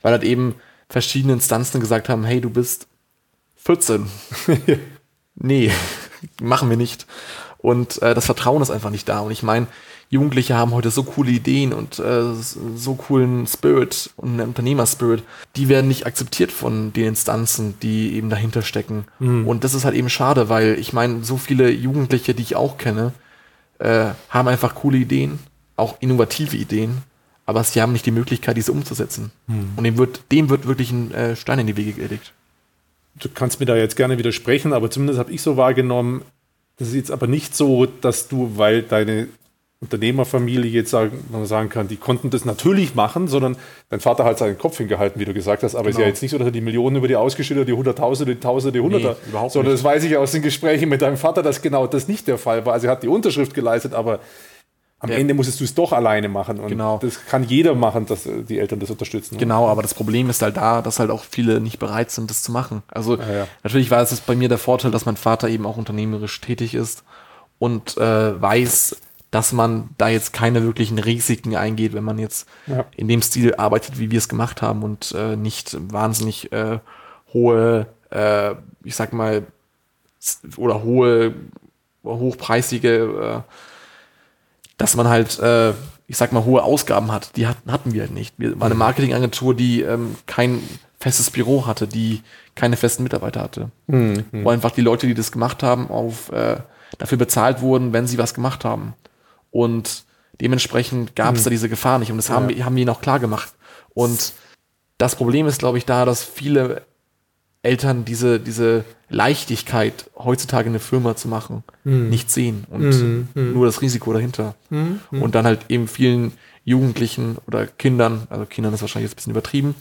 weil halt eben verschiedene Instanzen gesagt haben, hey, du bist 14. nee, machen wir nicht. Und äh, das Vertrauen ist einfach nicht da. Und ich meine, Jugendliche haben heute so coole Ideen und äh, so coolen Spirit und einen Unternehmerspirit, die werden nicht akzeptiert von den Instanzen, die eben dahinter stecken. Und das ist halt eben schade, weil ich meine, so viele Jugendliche, die ich auch kenne, äh, haben einfach coole Ideen, auch innovative Ideen, aber sie haben nicht die Möglichkeit, diese umzusetzen. Und dem wird, dem wird wirklich ein äh, Stein in die Wege gelegt. Du kannst mir da jetzt gerne widersprechen, aber zumindest habe ich so wahrgenommen, das ist jetzt aber nicht so, dass du, weil deine Unternehmerfamilie jetzt sagen, man sagen kann, die konnten das natürlich machen, sondern dein Vater hat seinen Kopf hingehalten, wie du gesagt hast, aber es ist ja Genau. jetzt nicht so, dass er die Millionen über die ausgeschüttet, die Hunderttausende, die Tausende, die Hunderter, überhaupt sondern nicht. das weiß ich aus den Gesprächen mit deinem Vater, dass genau das nicht der Fall war. Also er hat die Unterschrift geleistet, aber am Der- Ende musstest du es doch alleine machen und Genau. das kann jeder machen, dass die Eltern das unterstützen. Genau, aber das Problem ist halt da, dass halt auch viele nicht bereit sind, das zu machen. Also ja. natürlich war es bei mir der Vorteil, dass mein Vater eben auch unternehmerisch tätig ist und äh, weiß, dass man da jetzt keine wirklichen Risiken eingeht, wenn man jetzt Ja. in dem Stil arbeitet, wie wir es gemacht haben und äh, nicht wahnsinnig äh, hohe, äh, ich sag mal, oder hohe, hochpreisige, äh, dass man halt, äh, ich sag mal, hohe Ausgaben hat. Die hatten, hatten wir halt nicht. Wir waren eine Marketingagentur, die ähm, kein festes Büro hatte, die keine festen Mitarbeiter hatte. Wo einfach die Leute, die das gemacht haben, auf, äh, dafür bezahlt wurden, wenn sie was gemacht haben. Und dementsprechend gab es da diese Gefahr nicht. Und das haben, wir, haben wir ihnen auch klar gemacht. Und das Problem ist, glaube ich, da, dass viele Eltern diese, diese Leichtigkeit, heutzutage eine Firma zu machen, nicht sehen und nur das Risiko dahinter. Und dann halt eben vielen Jugendlichen oder Kindern, also Kindern ist wahrscheinlich jetzt ein bisschen übertrieben,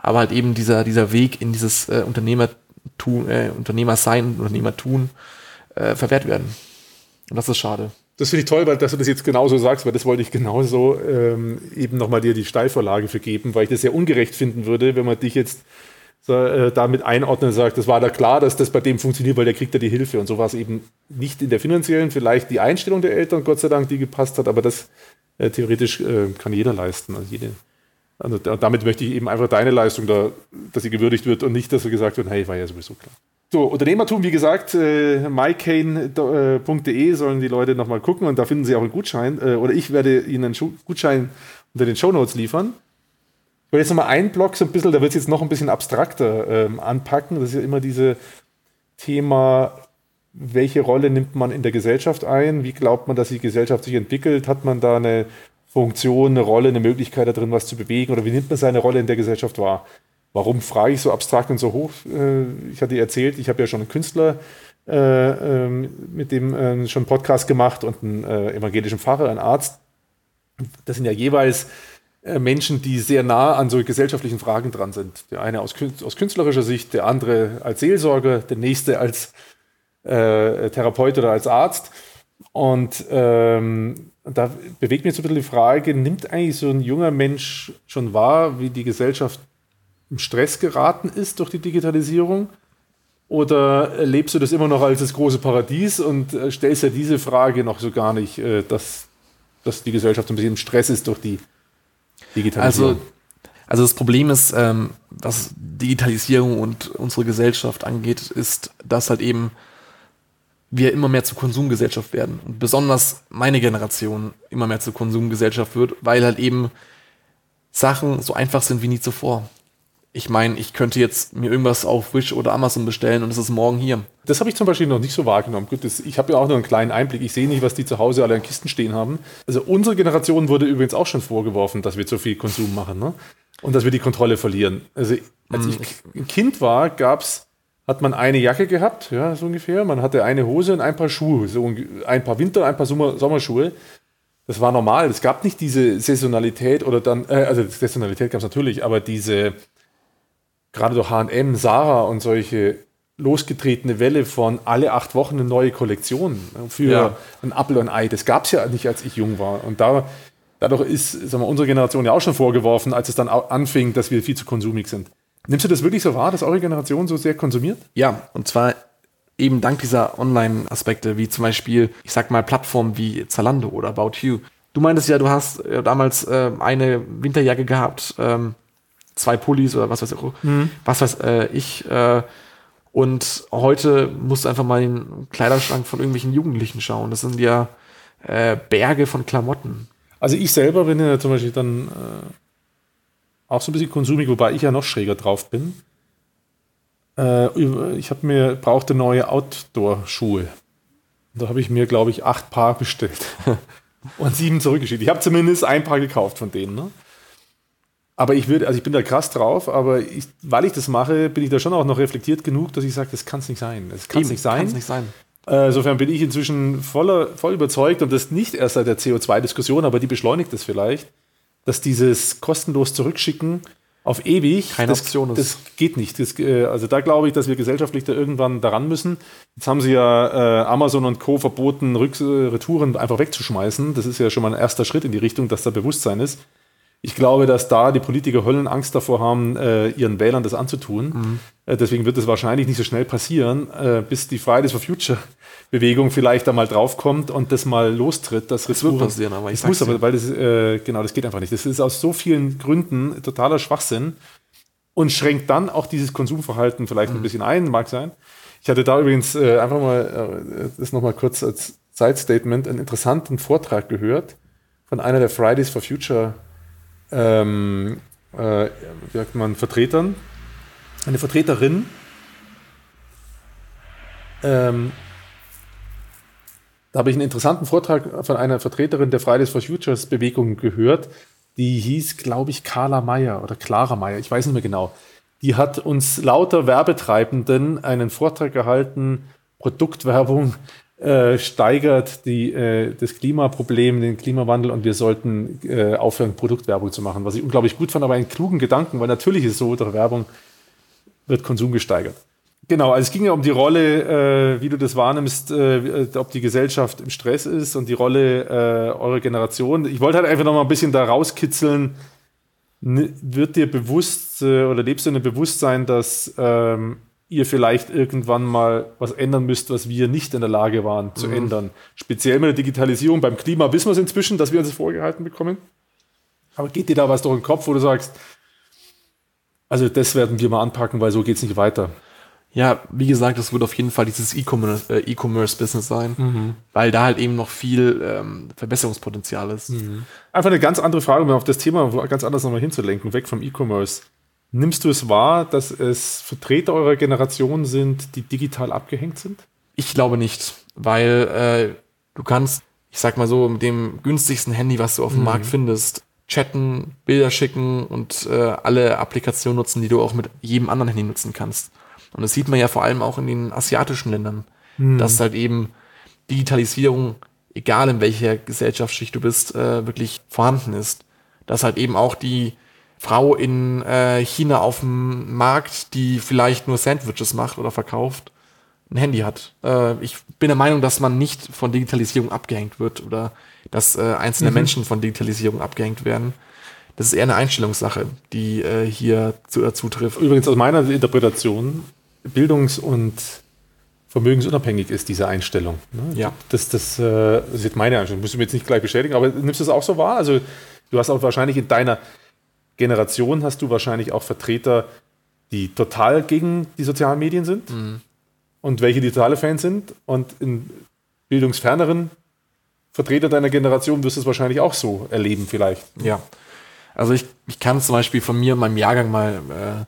aber halt eben dieser, dieser Weg in dieses äh, Unternehmertun, äh, Unternehmersein, Unternehmertun äh, verwehrt werden. Und das ist schade. Das finde ich toll, weil dass du das jetzt genauso sagst, weil das wollte ich genauso ähm, eben nochmal dir die Steilvorlage für geben, weil ich das sehr ungerecht finden würde, wenn man dich jetzt so, äh, damit einordnet und sagt, das war da klar, dass das bei dem funktioniert, weil der kriegt ja die Hilfe. Und so war es eben nicht in der finanziellen, vielleicht die Einstellung der Eltern, Gott sei Dank, die gepasst hat, aber das äh, theoretisch äh, kann jeder leisten. Also jede. Also da, damit möchte ich eben einfach deine Leistung da, dass sie gewürdigt wird und nicht, dass so gesagt wird, hey, war ja sowieso klar. So, Unternehmertum, wie gesagt, äh, mycane.de sollen die Leute nochmal gucken und da finden sie auch einen Gutschein. Äh, oder ich werde ihnen einen Gutschein unter den Shownotes liefern. Ich will jetzt nochmal einen Block so ein bisschen, da wird es jetzt noch ein bisschen abstrakter ähm, anpacken. Das ist ja immer diese Thema, welche Rolle nimmt man in der Gesellschaft ein? Wie glaubt man, dass die Gesellschaft sich entwickelt? Hat man da eine Funktion, eine Rolle, eine Möglichkeit da drin, was zu bewegen? Oder wie nimmt man seine Rolle in der Gesellschaft wahr? Warum frage ich so abstrakt und so hoch? Äh, Ich hatte erzählt, ich habe ja schon einen Künstler äh, ähm, mit dem äh, schon einen Podcast gemacht und einen evangelischen Pfarrer, einen Arzt. Das sind ja jeweils Menschen, die sehr nah an so gesellschaftlichen Fragen dran sind. Der eine aus, aus künstlerischer Sicht, der andere als Seelsorger, der nächste als äh, Therapeut oder als Arzt. Und ähm, da bewegt mich so ein bisschen die Frage, nimmt eigentlich so ein junger Mensch schon wahr, wie die Gesellschaft im Stress geraten ist durch die Digitalisierung? Oder lebst du das immer noch als das große Paradies und äh, stellst ja diese Frage noch so gar nicht, äh, dass, dass die Gesellschaft ein bisschen im Stress ist durch die Digitalisierung? Also, also das Problem ist, ähm, was Digitalisierung und unsere Gesellschaft angeht, ist, dass halt eben wir immer mehr zur Konsumgesellschaft werden. Und besonders meine Generation immer mehr zur Konsumgesellschaft wird, weil halt eben Sachen so einfach sind wie nie zuvor ich meine, ich könnte jetzt mir irgendwas auf Wish oder Amazon bestellen und es ist morgen hier. Das habe ich zum Beispiel noch nicht so wahrgenommen. Gut, das, ich habe ja auch nur einen kleinen Einblick. Ich sehe nicht, was die zu Hause alle an Kisten stehen haben. Also unsere Generation wurde übrigens auch schon vorgeworfen, dass wir zu viel Konsum machen ne? und dass wir die Kontrolle verlieren. Also als ich ein Kind war, gab's hat man eine Jacke gehabt, ja, so ungefähr. Man hatte eine Hose und ein paar Schuhe, so ein paar Winter, ein paar Sommer, Sommerschuhe. Das war normal. Es gab nicht diese Saisonalität oder dann, äh, also Saisonalität gab es natürlich, aber diese gerade durch HM, Sarah und solche losgetretene Welle von alle acht Wochen eine neue Kollektion für ja. ein Apple und ein Ei. Das gab es ja nicht, als ich jung war. Und da, dadurch ist sagen wir, unsere Generation ja auch schon vorgeworfen, als es dann anfing, dass wir viel zu konsumig sind. Nimmst du das wirklich so wahr, dass eure Generation so sehr konsumiert? Ja, und zwar eben dank dieser Online-Aspekte, wie zum Beispiel, ich sag mal, Plattformen wie Zalando oder About You. Du meintest ja, du hast äh, damals äh, eine Winterjacke gehabt, ähm, zwei Pullis oder was weiß ich, mhm. was weiß äh, ich. Äh, und heute musst du einfach mal in den Kleiderschrank von irgendwelchen Jugendlichen schauen. Das sind ja äh, Berge von Klamotten. Also ich selber bin ja zum Beispiel dann äh, auch so ein bisschen konsumig, wobei ich ja noch schräger drauf bin. Äh, ich habe mir brauchte neue Outdoor-Schuhe. Da habe ich mir, glaube ich, acht Paar bestellt und sieben zurückgeschickt. Ich habe zumindest ein Paar gekauft von denen. Ne? Aber ich würde, also ich bin da krass drauf, aber ich, weil ich das mache, bin ich da schon auch noch reflektiert genug, dass ich sage, das kann es nicht sein. Das kann es nicht sein. nicht sein. Äh, insofern bin ich inzwischen voller, voll überzeugt und das nicht erst seit der CO2-Diskussion, aber die beschleunigt es vielleicht, dass dieses kostenlos zurückschicken auf ewig, Keine das, Option ist. das geht nicht. Das, äh, also da glaube ich, dass wir gesellschaftlich da irgendwann daran müssen. Jetzt haben sie ja äh, Amazon und Co. verboten, Rück Retouren einfach wegzuschmeißen. Das ist ja schon mal ein erster Schritt in die Richtung, dass da Bewusstsein ist. Ich glaube, dass da die Politiker Höllenangst davor haben, äh, ihren Wählern das anzutun. Mhm. Äh, deswegen wird es wahrscheinlich nicht so schnell passieren, äh, bis die Fridays for Future Bewegung vielleicht da mal draufkommt und das mal lostritt. Das, das wird passieren, aber ich das muss aber, weil das, äh, genau, das geht einfach nicht. Das ist aus so vielen Gründen totaler Schwachsinn und schränkt dann auch dieses Konsumverhalten vielleicht mhm. ein bisschen ein, mag sein. Ich hatte da übrigens äh, einfach mal, äh, das nochmal kurz als Side-Statement, einen interessanten Vortrag gehört von einer der Fridays for Future ähm, äh, wie sagt man, Vertretern, eine Vertreterin, ähm, da habe ich einen interessanten Vortrag von einer Vertreterin der Fridays for Futures Bewegung gehört, die hieß, glaube ich, Carla Meyer oder Clara Meyer, ich weiß nicht mehr genau. Die hat uns lauter Werbetreibenden einen Vortrag gehalten, Produktwerbung äh, steigert die, äh, das Klimaproblem, den Klimawandel und wir sollten äh, aufhören, Produktwerbung zu machen. Was ich unglaublich gut fand, aber einen klugen Gedanken, weil natürlich ist so, durch Werbung wird Konsum gesteigert. Genau, also es ging ja um die Rolle, äh, wie du das wahrnimmst, äh, ob die Gesellschaft im Stress ist und die Rolle äh, eurer Generation. Ich wollte halt einfach noch mal ein bisschen da rauskitzeln, wird dir bewusst äh, oder lebst du in dem Bewusstsein, dass ähm, ihr vielleicht irgendwann mal was ändern müsst, was wir nicht in der Lage waren zu mhm. ändern. Speziell mit der Digitalisierung. Beim Klima wissen wir es inzwischen, dass wir uns das vorgehalten bekommen. Aber geht dir da was durch den Kopf, wo du sagst, also das werden wir mal anpacken, weil so geht es nicht weiter. Ja, wie gesagt, das wird auf jeden Fall dieses E-Commerce-Business äh, e sein, mhm. weil da halt eben noch viel ähm, Verbesserungspotenzial ist. Mhm. Einfach eine ganz andere Frage, um auf das Thema ganz anders nochmal hinzulenken, weg vom E-Commerce. Nimmst du es wahr, dass es Vertreter eurer Generation sind, die digital abgehängt sind? Ich glaube nicht, weil äh, du kannst, ich sag mal so, mit dem günstigsten Handy, was du auf dem mhm. Markt findest, chatten, Bilder schicken und äh, alle Applikationen nutzen, die du auch mit jedem anderen Handy nutzen kannst. Und das sieht man ja vor allem auch in den asiatischen Ländern. dass halt eben Digitalisierung, egal in welcher Gesellschaftsschicht du bist, äh, wirklich vorhanden ist. Dass halt eben auch die Frau in äh, China auf dem Markt, die vielleicht nur Sandwiches macht oder verkauft, ein Handy hat. Äh, ich bin der Meinung, dass man nicht von Digitalisierung abgehängt wird oder dass äh, einzelne Menschen von Digitalisierung abgehängt werden. Das ist eher eine Einstellungssache, die äh, hier zu, äh, zutrifft. Übrigens aus meiner Interpretation, bildungs- und vermögensunabhängig ist diese Einstellung. Ne? Ja. Das, das, äh, das ist jetzt meine Einstellung, musst du mir jetzt nicht gleich bestätigen, aber nimmst du das auch so wahr? Also du hast auch wahrscheinlich in deiner Generation hast du wahrscheinlich auch Vertreter, die total gegen die sozialen Medien sind und welche die totale Fans sind und in bildungsferneren Vertreter deiner Generation wirst du es wahrscheinlich auch so erleben vielleicht. Ja. Also ich, ich kann zum Beispiel von mir, meinem Jahrgang mal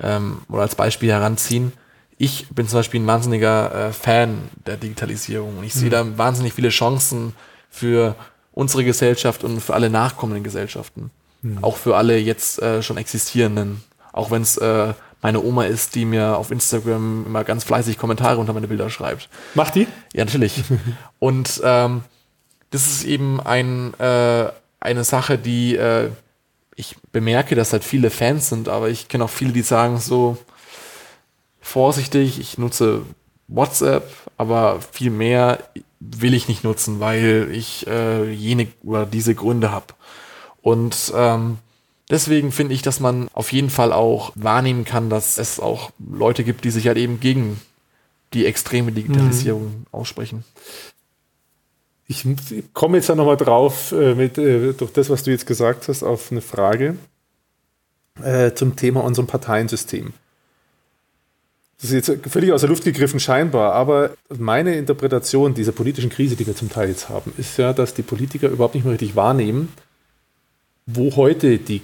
äh, ähm, oder als Beispiel heranziehen. Ich bin zum Beispiel ein wahnsinniger äh, Fan der Digitalisierung und ich sehe da wahnsinnig viele Chancen für unsere Gesellschaft und für alle nachkommenden Gesellschaften. Auch für alle jetzt äh, schon existierenden. Auch wenn es äh, meine Oma ist, die mir auf Instagram immer ganz fleißig Kommentare unter meine Bilder schreibt. Macht die? Ja, natürlich. Und ähm, das ist eben ein, äh, eine Sache, die äh, ich bemerke, dass halt viele Fans sind, aber ich kenne auch viele, die sagen so, vorsichtig, ich nutze WhatsApp, aber viel mehr will ich nicht nutzen, weil ich äh, jene oder diese Gründe habe. Und ähm, deswegen finde ich, dass man auf jeden Fall auch wahrnehmen kann, dass es auch Leute gibt, die sich halt eben gegen die extreme Digitalisierung aussprechen. Ich komme jetzt ja nochmal drauf, äh, mit, äh, durch das, was du jetzt gesagt hast, auf eine Frage äh, zum Thema unserem Parteiensystem. Das ist jetzt völlig aus der Luft gegriffen scheinbar, aber meine Interpretation dieser politischen Krise, die wir zum Teil jetzt haben, ist ja, dass die Politiker überhaupt nicht mehr richtig wahrnehmen, wo heute die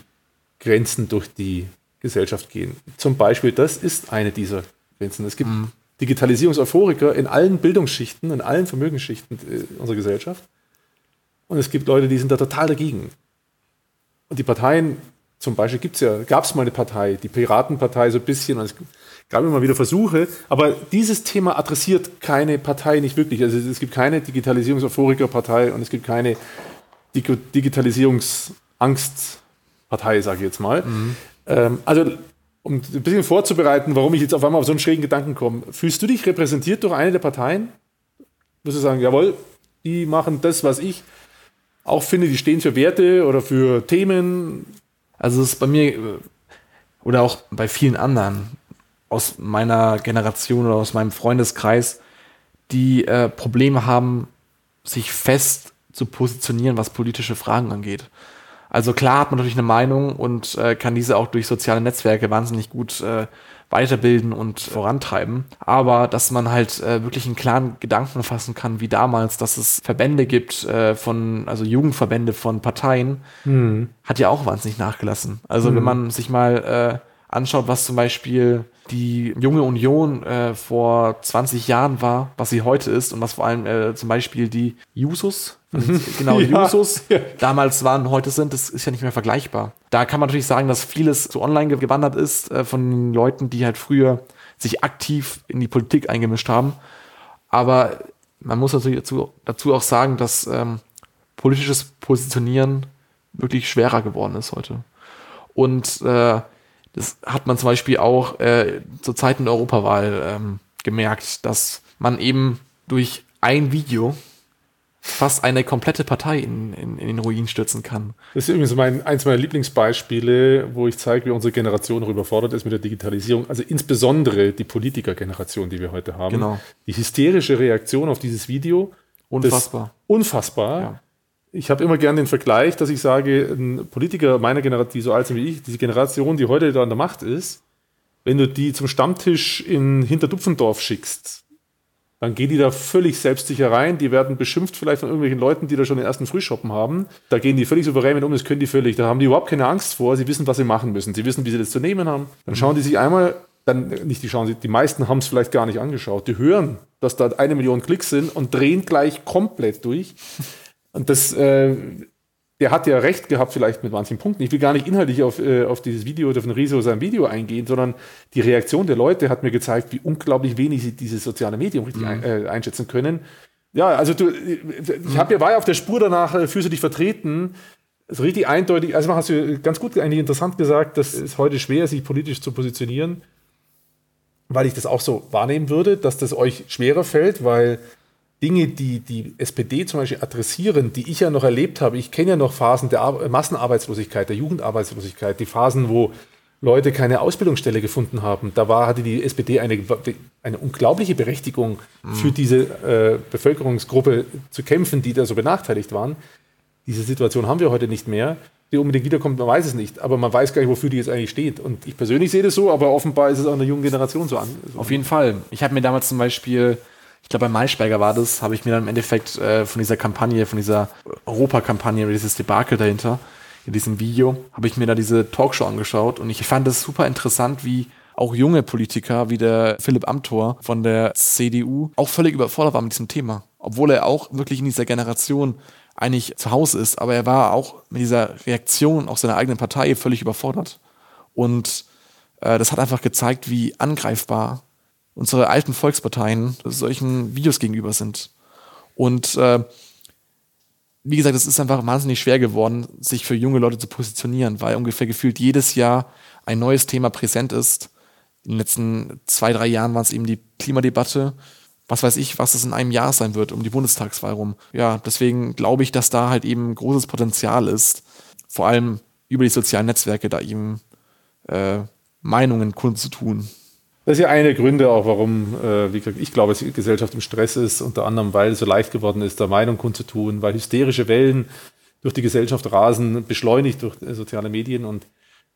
Grenzen durch die Gesellschaft gehen. Zum Beispiel, das ist eine dieser Grenzen. Es gibt Digitalisierungseuphoriker in allen Bildungsschichten, in allen Vermögensschichten äh, unserer Gesellschaft. Und es gibt Leute, die sind da total dagegen. Und die Parteien, zum Beispiel gibt's ja, gab es mal eine Partei, die Piratenpartei so ein bisschen, und es gab immer wieder Versuche, aber dieses Thema adressiert keine Partei nicht wirklich. Also es gibt keine Digitalisierungseuphoриker-Partei und es gibt keine Dig Digitalisierungsangstpartei, sage ich jetzt mal. Ähm, also um ein bisschen vorzubereiten, warum ich jetzt auf einmal auf so einen schrägen Gedanken komme. Fühlst du dich repräsentiert durch eine der Parteien? Würdest du sagen, jawohl, die machen das, was ich auch finde, die stehen für Werte oder für Themen. Also es ist bei mir äh, oder auch bei vielen anderen aus meiner Generation oder aus meinem Freundeskreis, die äh, Probleme haben, sich fest zu positionieren, was politische Fragen angeht. Also klar hat man natürlich eine Meinung und äh, kann diese auch durch soziale Netzwerke wahnsinnig gut äh, weiterbilden und vorantreiben. Aber dass man halt äh, wirklich einen klaren Gedanken fassen kann, wie damals, dass es Verbände gibt äh, von, also Jugendverbände von Parteien, hat ja auch wahnsinnig nachgelassen. Also wenn man sich mal äh, anschaut, was zum Beispiel die junge Union äh, vor 20 Jahren war, was sie heute ist und was vor allem äh, zum Beispiel die Jusos, genau, die Ja. Jusos damals waren, heute sind, das ist ja nicht mehr vergleichbar. Da kann man natürlich sagen, dass vieles so online ge- gewandert ist äh, von den Leuten, die halt früher sich aktiv in die Politik eingemischt haben. Aber man muss natürlich dazu, dazu auch sagen, dass ähm, politisches Positionieren wirklich schwerer geworden ist heute. Und äh, das hat man zum Beispiel auch äh, zur Zeit der Europawahl ähm, gemerkt, dass man eben durch ein Video fast eine komplette Partei in, in, in den Ruin stürzen kann. Das ist übrigens mein, eins meiner Lieblingsbeispiele, wo ich zeige, wie unsere Generation noch überfordert ist mit der Digitalisierung. Also insbesondere die Politikergeneration, die wir heute haben. Genau. Die hysterische Reaktion auf dieses Video. Unfassbar. Unfassbar. Ja. Ich habe immer gerne den Vergleich, dass ich sage, ein Politiker meiner Generation, die so alt sind wie ich, diese Generation, die heute da an der Macht ist, wenn du die zum Stammtisch in Hinterdupfendorf schickst, dann gehen die da völlig selbstsicher rein. Die werden beschimpft vielleicht von irgendwelchen Leuten, die da schon den ersten Frühschoppen haben. Da gehen die völlig souverän mit um, das können die völlig. Da haben die überhaupt keine Angst vor. Sie wissen, was sie machen müssen. Sie wissen, wie sie das zu nehmen haben. Dann schauen die sich einmal, dann nicht die schauen, sie- die meisten haben es vielleicht gar nicht angeschaut. Die hören, dass da eine Million Klicks sind und drehen gleich komplett durch. Und das, äh, der hat ja recht gehabt, vielleicht mit manchen Punkten. Ich will gar nicht inhaltlich auf, äh, auf dieses Video oder von Riso sein Video eingehen, sondern die Reaktion der Leute hat mir gezeigt, wie unglaublich wenig sie dieses soziale Medium richtig Mhm. ein, äh, einschätzen können. Ja, also du, ich hab ja, war ja auf der Spur danach, äh, fühlst du dich vertreten. Also richtig eindeutig, also hast du ganz gut, eigentlich interessant gesagt, dass es heute schwer ist, sich politisch zu positionieren, weil ich das auch so wahrnehmen würde, dass das euch schwerer fällt, weil Dinge, die die SPD zum Beispiel adressieren, die ich ja noch erlebt habe, ich kenne ja noch Phasen der Ar Massenarbeitslosigkeit, der Jugendarbeitslosigkeit, die Phasen, wo Leute keine Ausbildungsstelle gefunden haben. Da war, hatte die SPD eine, eine unglaubliche Berechtigung, für diese äh, Bevölkerungsgruppe zu kämpfen, die da so benachteiligt waren. Diese Situation haben wir heute nicht mehr. Die unbedingt wiederkommt, man weiß es nicht, aber man weiß gar nicht, wofür die jetzt eigentlich steht. Und ich persönlich sehe das so, aber offenbar ist es auch in der jungen Generation so an. So Auf jeden Fall. Ich habe mir damals zum Beispiel, ich glaube bei Maischberger war das, habe ich mir dann im Endeffekt äh, von dieser Kampagne, von dieser Europakampagne, dieses Debakel dahinter, in diesem Video, habe ich mir da diese Talkshow angeschaut und ich fand es super interessant, wie auch junge Politiker wie der Philipp Amthor von der CDU auch völlig überfordert war mit diesem Thema. Obwohl er auch wirklich in dieser Generation eigentlich zu Hause ist, aber er war auch mit dieser Reaktion aus seiner eigenen Partei völlig überfordert. Und äh, das hat einfach gezeigt, wie angreifbar unsere alten Volksparteien solchen Videos gegenüber sind. Und äh, wie gesagt, es ist einfach wahnsinnig schwer geworden, sich für junge Leute zu positionieren, weil ungefähr gefühlt jedes Jahr ein neues Thema präsent ist. In den letzten zwei, drei Jahren war es eben die Klimadebatte. Was weiß ich, was es in einem Jahr sein wird, um die Bundestagswahl rum. Ja, deswegen glaube ich, dass da halt eben großes Potenzial ist, vor allem über die sozialen Netzwerke da eben äh, Meinungen kundzutun. Das ist ja einer der Gründe auch, warum, äh, wie gesagt, ich glaube, dass die Gesellschaft im Stress ist, unter anderem, weil es so leicht geworden ist, da Meinung kundzutun, weil hysterische Wellen durch die Gesellschaft rasen, beschleunigt durch äh, soziale Medien. Und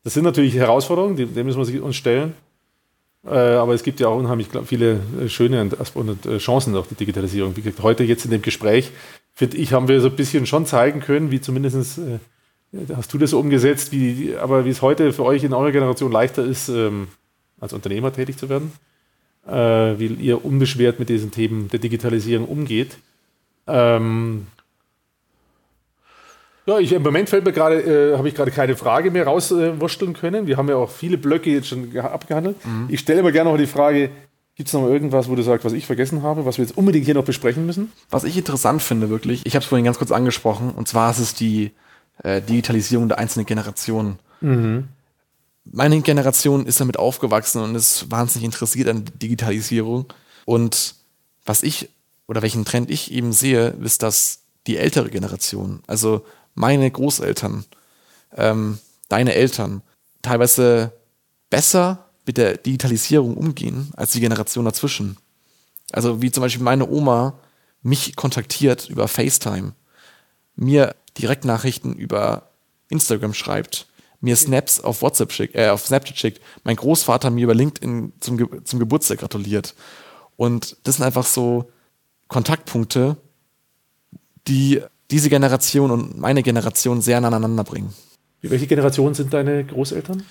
das sind natürlich Herausforderungen, die, dem müssen wir sich uns stellen. Äh, aber es gibt ja auch unheimlich viele äh, schöne und, und äh, Chancen durch die Digitalisierung. Wie gesagt, heute jetzt in dem Gespräch, finde ich, haben wir so ein bisschen schon zeigen können, wie zumindest äh, hast du das so umgesetzt, wie, aber wie es heute für euch in eurer Generation leichter ist, ähm, als Unternehmer tätig zu werden, äh, wie ihr unbeschwert mit diesen Themen der Digitalisierung umgeht. Ähm, ja, ich, im Moment fällt mir gerade, äh, habe ich gerade keine Frage mehr rauswursteln äh, können. Wir haben ja auch viele Blöcke jetzt schon abgehandelt. Mhm. Ich stelle aber gerne noch die Frage, gibt es noch mal irgendwas, wo du sagst, was ich vergessen habe, was wir jetzt unbedingt hier noch besprechen müssen? Was ich interessant finde, wirklich, ich habe es vorhin ganz kurz angesprochen, und zwar ist es die äh, Digitalisierung der einzelnen Generationen. Mhm. Meine Generation ist damit aufgewachsen und ist wahnsinnig interessiert an Digitalisierung. Und was ich oder welchen Trend ich eben sehe, ist, dass die ältere Generation, also meine Großeltern, ähm, deine Eltern, teilweise besser mit der Digitalisierung umgehen als die Generation dazwischen. Also wie zum Beispiel meine Oma mich kontaktiert über FaceTime, mir Direktnachrichten über Instagram schreibt, mir Snaps auf WhatsApp schickt, äh, auf Snapchat schickt, mein Großvater mir über LinkedIn zum, Ge zum Geburtstag gratuliert. Und das sind einfach so Kontaktpunkte, die diese Generation und meine Generation sehr aneinander bringen. Welche Generation sind deine Großeltern?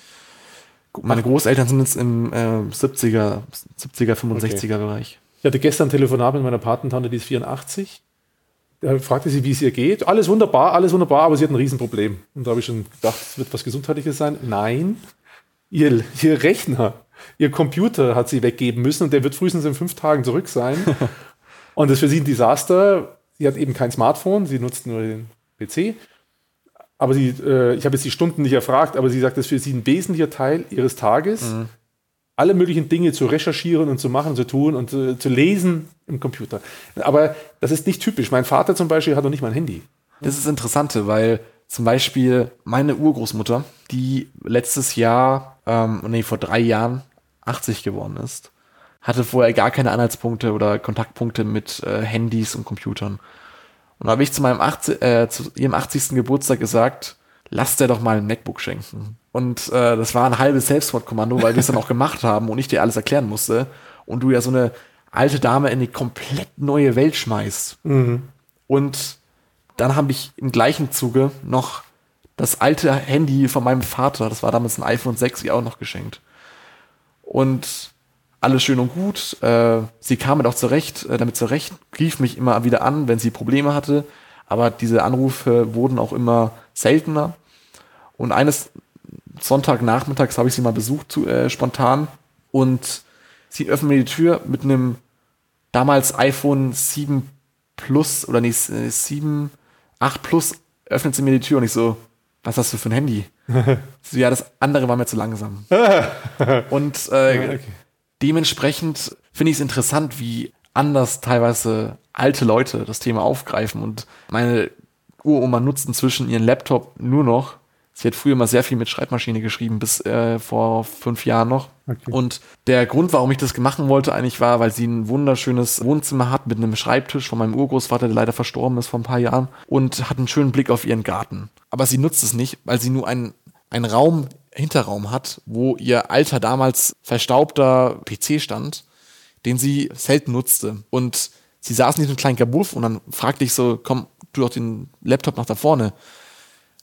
Meine Großeltern sind jetzt im äh, 70er, 70er, 65er okay. Bereich. Ich hatte gestern ein Telefonat mit meiner Patentante, die ist 84. Da fragte sie, wie es ihr geht. Alles wunderbar, alles wunderbar, aber sie hat ein Riesenproblem. Und da habe ich schon gedacht, es wird was Gesundheitliches sein. Nein, ihr, ihr Rechner, ihr Computer hat sie weggeben müssen und der wird frühestens in fünf Tagen zurück sein. und das ist für sie ein Desaster. Sie hat eben kein Smartphone, sie nutzt nur den PC. Aber sie, äh, ich habe jetzt die Stunden nicht erfragt, aber sie sagt, das ist für sie ein wesentlicher Teil ihres Tages, mhm. Alle möglichen Dinge zu recherchieren und zu machen, zu tun und äh, zu lesen im Computer. Aber das ist nicht typisch. Mein Vater zum Beispiel hat noch nicht mal ein Handy. Das ist Interessante, weil zum Beispiel meine Urgroßmutter, die letztes Jahr, ähm, nee, vor drei Jahren 80 geworden ist, hatte vorher gar keine Anhaltspunkte oder Kontaktpunkte mit äh, Handys und Computern. Und da habe ich zu meinem 80, äh, zu ihrem 80. Geburtstag gesagt, lass dir doch mal ein MacBook schenken. Und äh, das war ein halbes Selbstmordkommando, weil wir es dann auch gemacht haben und ich dir alles erklären musste. Und du ja so eine alte Dame in eine komplett neue Welt schmeißt. Mhm. Und dann habe ich im gleichen Zuge noch das alte Handy von meinem Vater, das war damals ein iPhone 6, ihr auch noch geschenkt. Und alles schön und gut. Äh, sie kam mit auch zurecht, äh, damit zurecht, rief mich immer wieder an, wenn sie Probleme hatte. aber diese Anrufe wurden auch immer seltener. Und eines Sonntagnachmittags habe ich sie mal besucht, zu, äh, spontan. Und sie öffnet mir die Tür mit einem damals iPhone 7 Plus oder nee, 7, 8 Plus öffnet sie mir die Tür und ich so, was hast du für ein Handy? so, ja, das andere war mir zu langsam. und äh, okay. dementsprechend finde ich es interessant, wie anders teilweise alte Leute das Thema aufgreifen und meine Uroma nutzt inzwischen ihren Laptop nur noch Sie hat früher mal sehr viel mit Schreibmaschine geschrieben, bis äh, vor fünf Jahren noch. Okay. Und der Grund, warum ich das machen wollte, eigentlich war, weil sie ein wunderschönes Wohnzimmer hat mit einem Schreibtisch von meinem Urgroßvater, der leider verstorben ist vor ein paar Jahren, und hat einen schönen Blick auf ihren Garten. Aber sie nutzt es nicht, weil sie nur einen, einen Raum, Hinterraum hat, wo ihr alter, damals verstaubter PC stand, den sie selten nutzte. Und sie saß in diesem kleinen Kabuff und dann fragte ich so, komm, tu doch den Laptop nach da vorne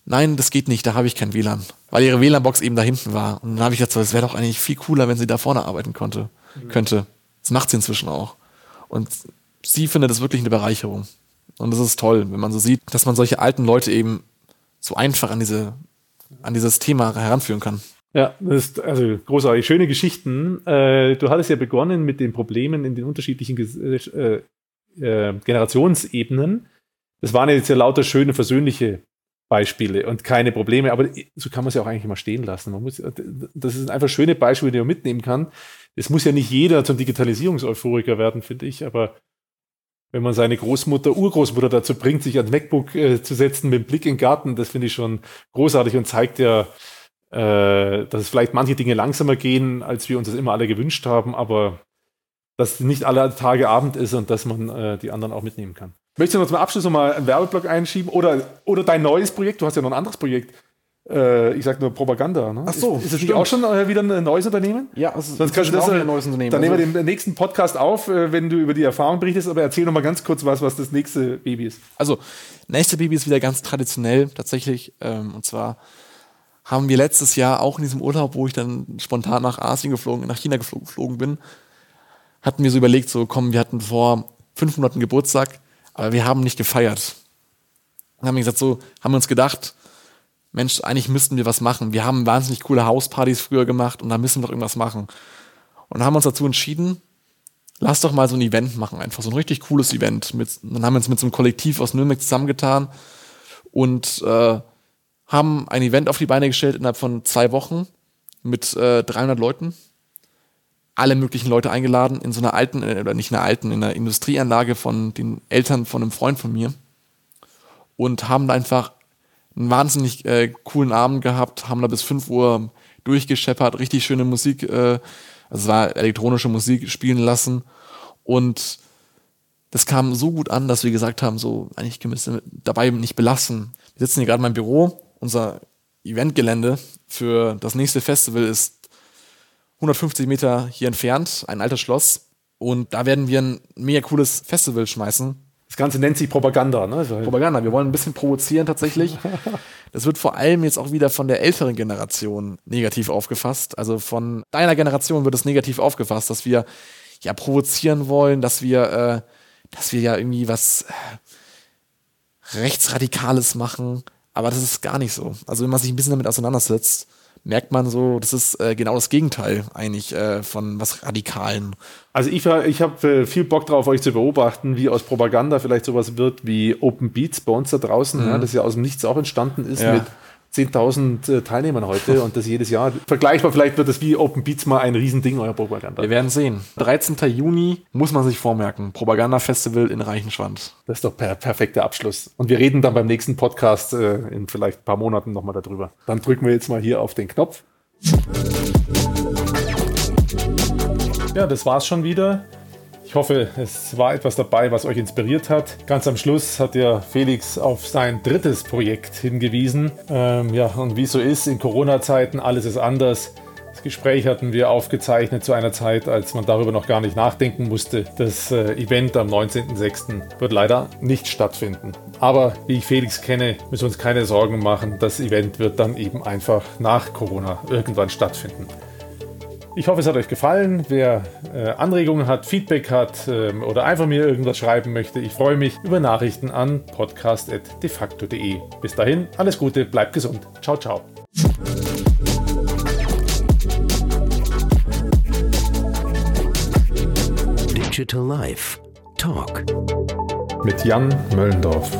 nein, das geht nicht, da habe ich kein WLAN. Weil ihre WLAN-Box eben da hinten war. Und dann habe ich gesagt, es wäre doch eigentlich viel cooler, wenn sie da vorne arbeiten konnte, mhm. könnte. Das macht sie inzwischen auch. Und sie findet es wirklich eine Bereicherung. Und das ist toll, wenn man so sieht, dass man solche alten Leute eben so einfach an diese, an dieses Thema heranführen kann. Ja, das ist also großartig. Schöne Geschichten. Äh, du hattest ja begonnen mit den Problemen in den unterschiedlichen äh, äh, Generationsebenen. Das waren jetzt ja lauter schöne, versöhnliche Beispiele und keine Probleme. Aber so kann man es ja auch eigentlich immer stehen lassen. Man muss, das sind einfach schöne Beispiele, die man mitnehmen kann. Es muss ja nicht jeder zum Digitalisierungseuphoriker werden, finde ich, aber wenn man seine Großmutter, Urgroßmutter dazu bringt, sich ans MacBook äh, zu setzen mit Blick in den Garten, das finde ich schon großartig und zeigt ja, äh, dass es vielleicht manche Dinge langsamer gehen, als wir uns das immer alle gewünscht haben, aber dass nicht alle Tage Abend ist und dass man äh, die anderen auch mitnehmen kann. Möchtest du noch zum Abschluss nochmal einen Werbeblock einschieben oder, oder dein neues Projekt? Du hast ja noch ein anderes Projekt. Äh, ich sag nur Propaganda. Ne? Ach so. Ist, ist das nicht auch schon äh, wieder ein neues Unternehmen? Ja, also Sonst kannst du das, ein neues Unternehmen. Dann also nehmen wir den nächsten Podcast auf, äh, wenn du über die Erfahrung berichtest, aber erzähl noch mal ganz kurz was, was das nächste Baby ist. Also, nächste Baby ist wieder ganz traditionell tatsächlich. Ähm, und zwar haben wir letztes Jahr auch in diesem Urlaub, wo ich dann spontan nach Asien geflogen, nach China geflogen, geflogen bin, hatten wir so überlegt, so komm, wir hatten vor fünf Monaten Geburtstag, aber wir haben nicht gefeiert. Und haben gesagt, so, haben wir uns gedacht, Mensch, eigentlich müssten wir was machen. Wir haben wahnsinnig coole Hauspartys früher gemacht und da müssen wir doch irgendwas machen. Und haben uns dazu entschieden, lass doch mal so ein Event machen, einfach so ein richtig cooles Event. Mit, dann haben wir uns mit so einem Kollektiv aus Nürnberg zusammengetan und äh, haben ein Event auf die Beine gestellt innerhalb von zwei Wochen mit äh, 300 Leuten alle möglichen Leute eingeladen in so einer alten, äh, oder nicht einer alten, in einer Industrieanlage von den Eltern von einem Freund von mir und haben da einfach einen wahnsinnig äh, coolen Abend gehabt, haben da bis 5 Uhr durchgescheppert, richtig schöne Musik, äh, also es war elektronische Musik spielen lassen und das kam so gut an, dass wir gesagt haben, so eigentlich können wir es dabei nicht belassen. Wir sitzen hier gerade in meinem Büro, unser Eventgelände für das nächste Festival ist 150 Meter hier entfernt, ein altes Schloss. Und da werden wir ein mega cooles Festival schmeißen. Das Ganze nennt sich Propaganda, ne? Propaganda. Wir wollen ein bisschen provozieren tatsächlich. Das wird vor allem jetzt auch wieder von der älteren Generation negativ aufgefasst. Also von deiner Generation wird es negativ aufgefasst, dass wir ja provozieren wollen, dass wir, äh, dass wir ja irgendwie was äh, Rechtsradikales machen. Aber das ist gar nicht so. Also wenn man sich ein bisschen damit auseinandersetzt, merkt man so, das ist äh, genau das Gegenteil eigentlich äh, von was Radikalen. Also ich, ich habe äh, viel Bock drauf, euch zu beobachten, wie aus Propaganda vielleicht sowas wird wie Open Beats bei uns da draußen, mhm. ja, das ja aus dem Nichts auch entstanden ist ja. mit 10.000 äh, Teilnehmern heute und das jedes Jahr. Vergleichbar, vielleicht wird das wie Open Beats mal ein Riesending, euer Propaganda. Wir werden sehen. 13. Juni muss man sich vormerken. Propaganda-Festival in Reichenschwand. Das ist doch per perfekter Abschluss. Und wir reden dann beim nächsten Podcast äh, in vielleicht ein paar Monaten nochmal darüber. Dann drücken wir jetzt mal hier auf den Knopf. Ja, das war's schon wieder. Ich hoffe, es war etwas dabei, was euch inspiriert hat. Ganz am Schluss hat ja Felix auf sein drittes Projekt hingewiesen. Ähm, ja, und wie es so ist, in Corona-Zeiten, alles ist anders. Das Gespräch hatten wir aufgezeichnet zu einer Zeit, als man darüber noch gar nicht nachdenken musste. Das äh, Event am 19.06. wird leider nicht stattfinden. Aber wie ich Felix kenne, müssen wir uns keine Sorgen machen. Das Event wird dann eben einfach nach Corona irgendwann stattfinden. Ich hoffe, es hat euch gefallen. Wer äh, Anregungen hat, Feedback hat ähm, oder einfach mir irgendwas schreiben möchte, ich freue mich über Nachrichten an podcast.defacto.de. Bis dahin, alles Gute, bleibt gesund. Ciao, ciao. Digital Life Talk. Mit Jan Möllendorf.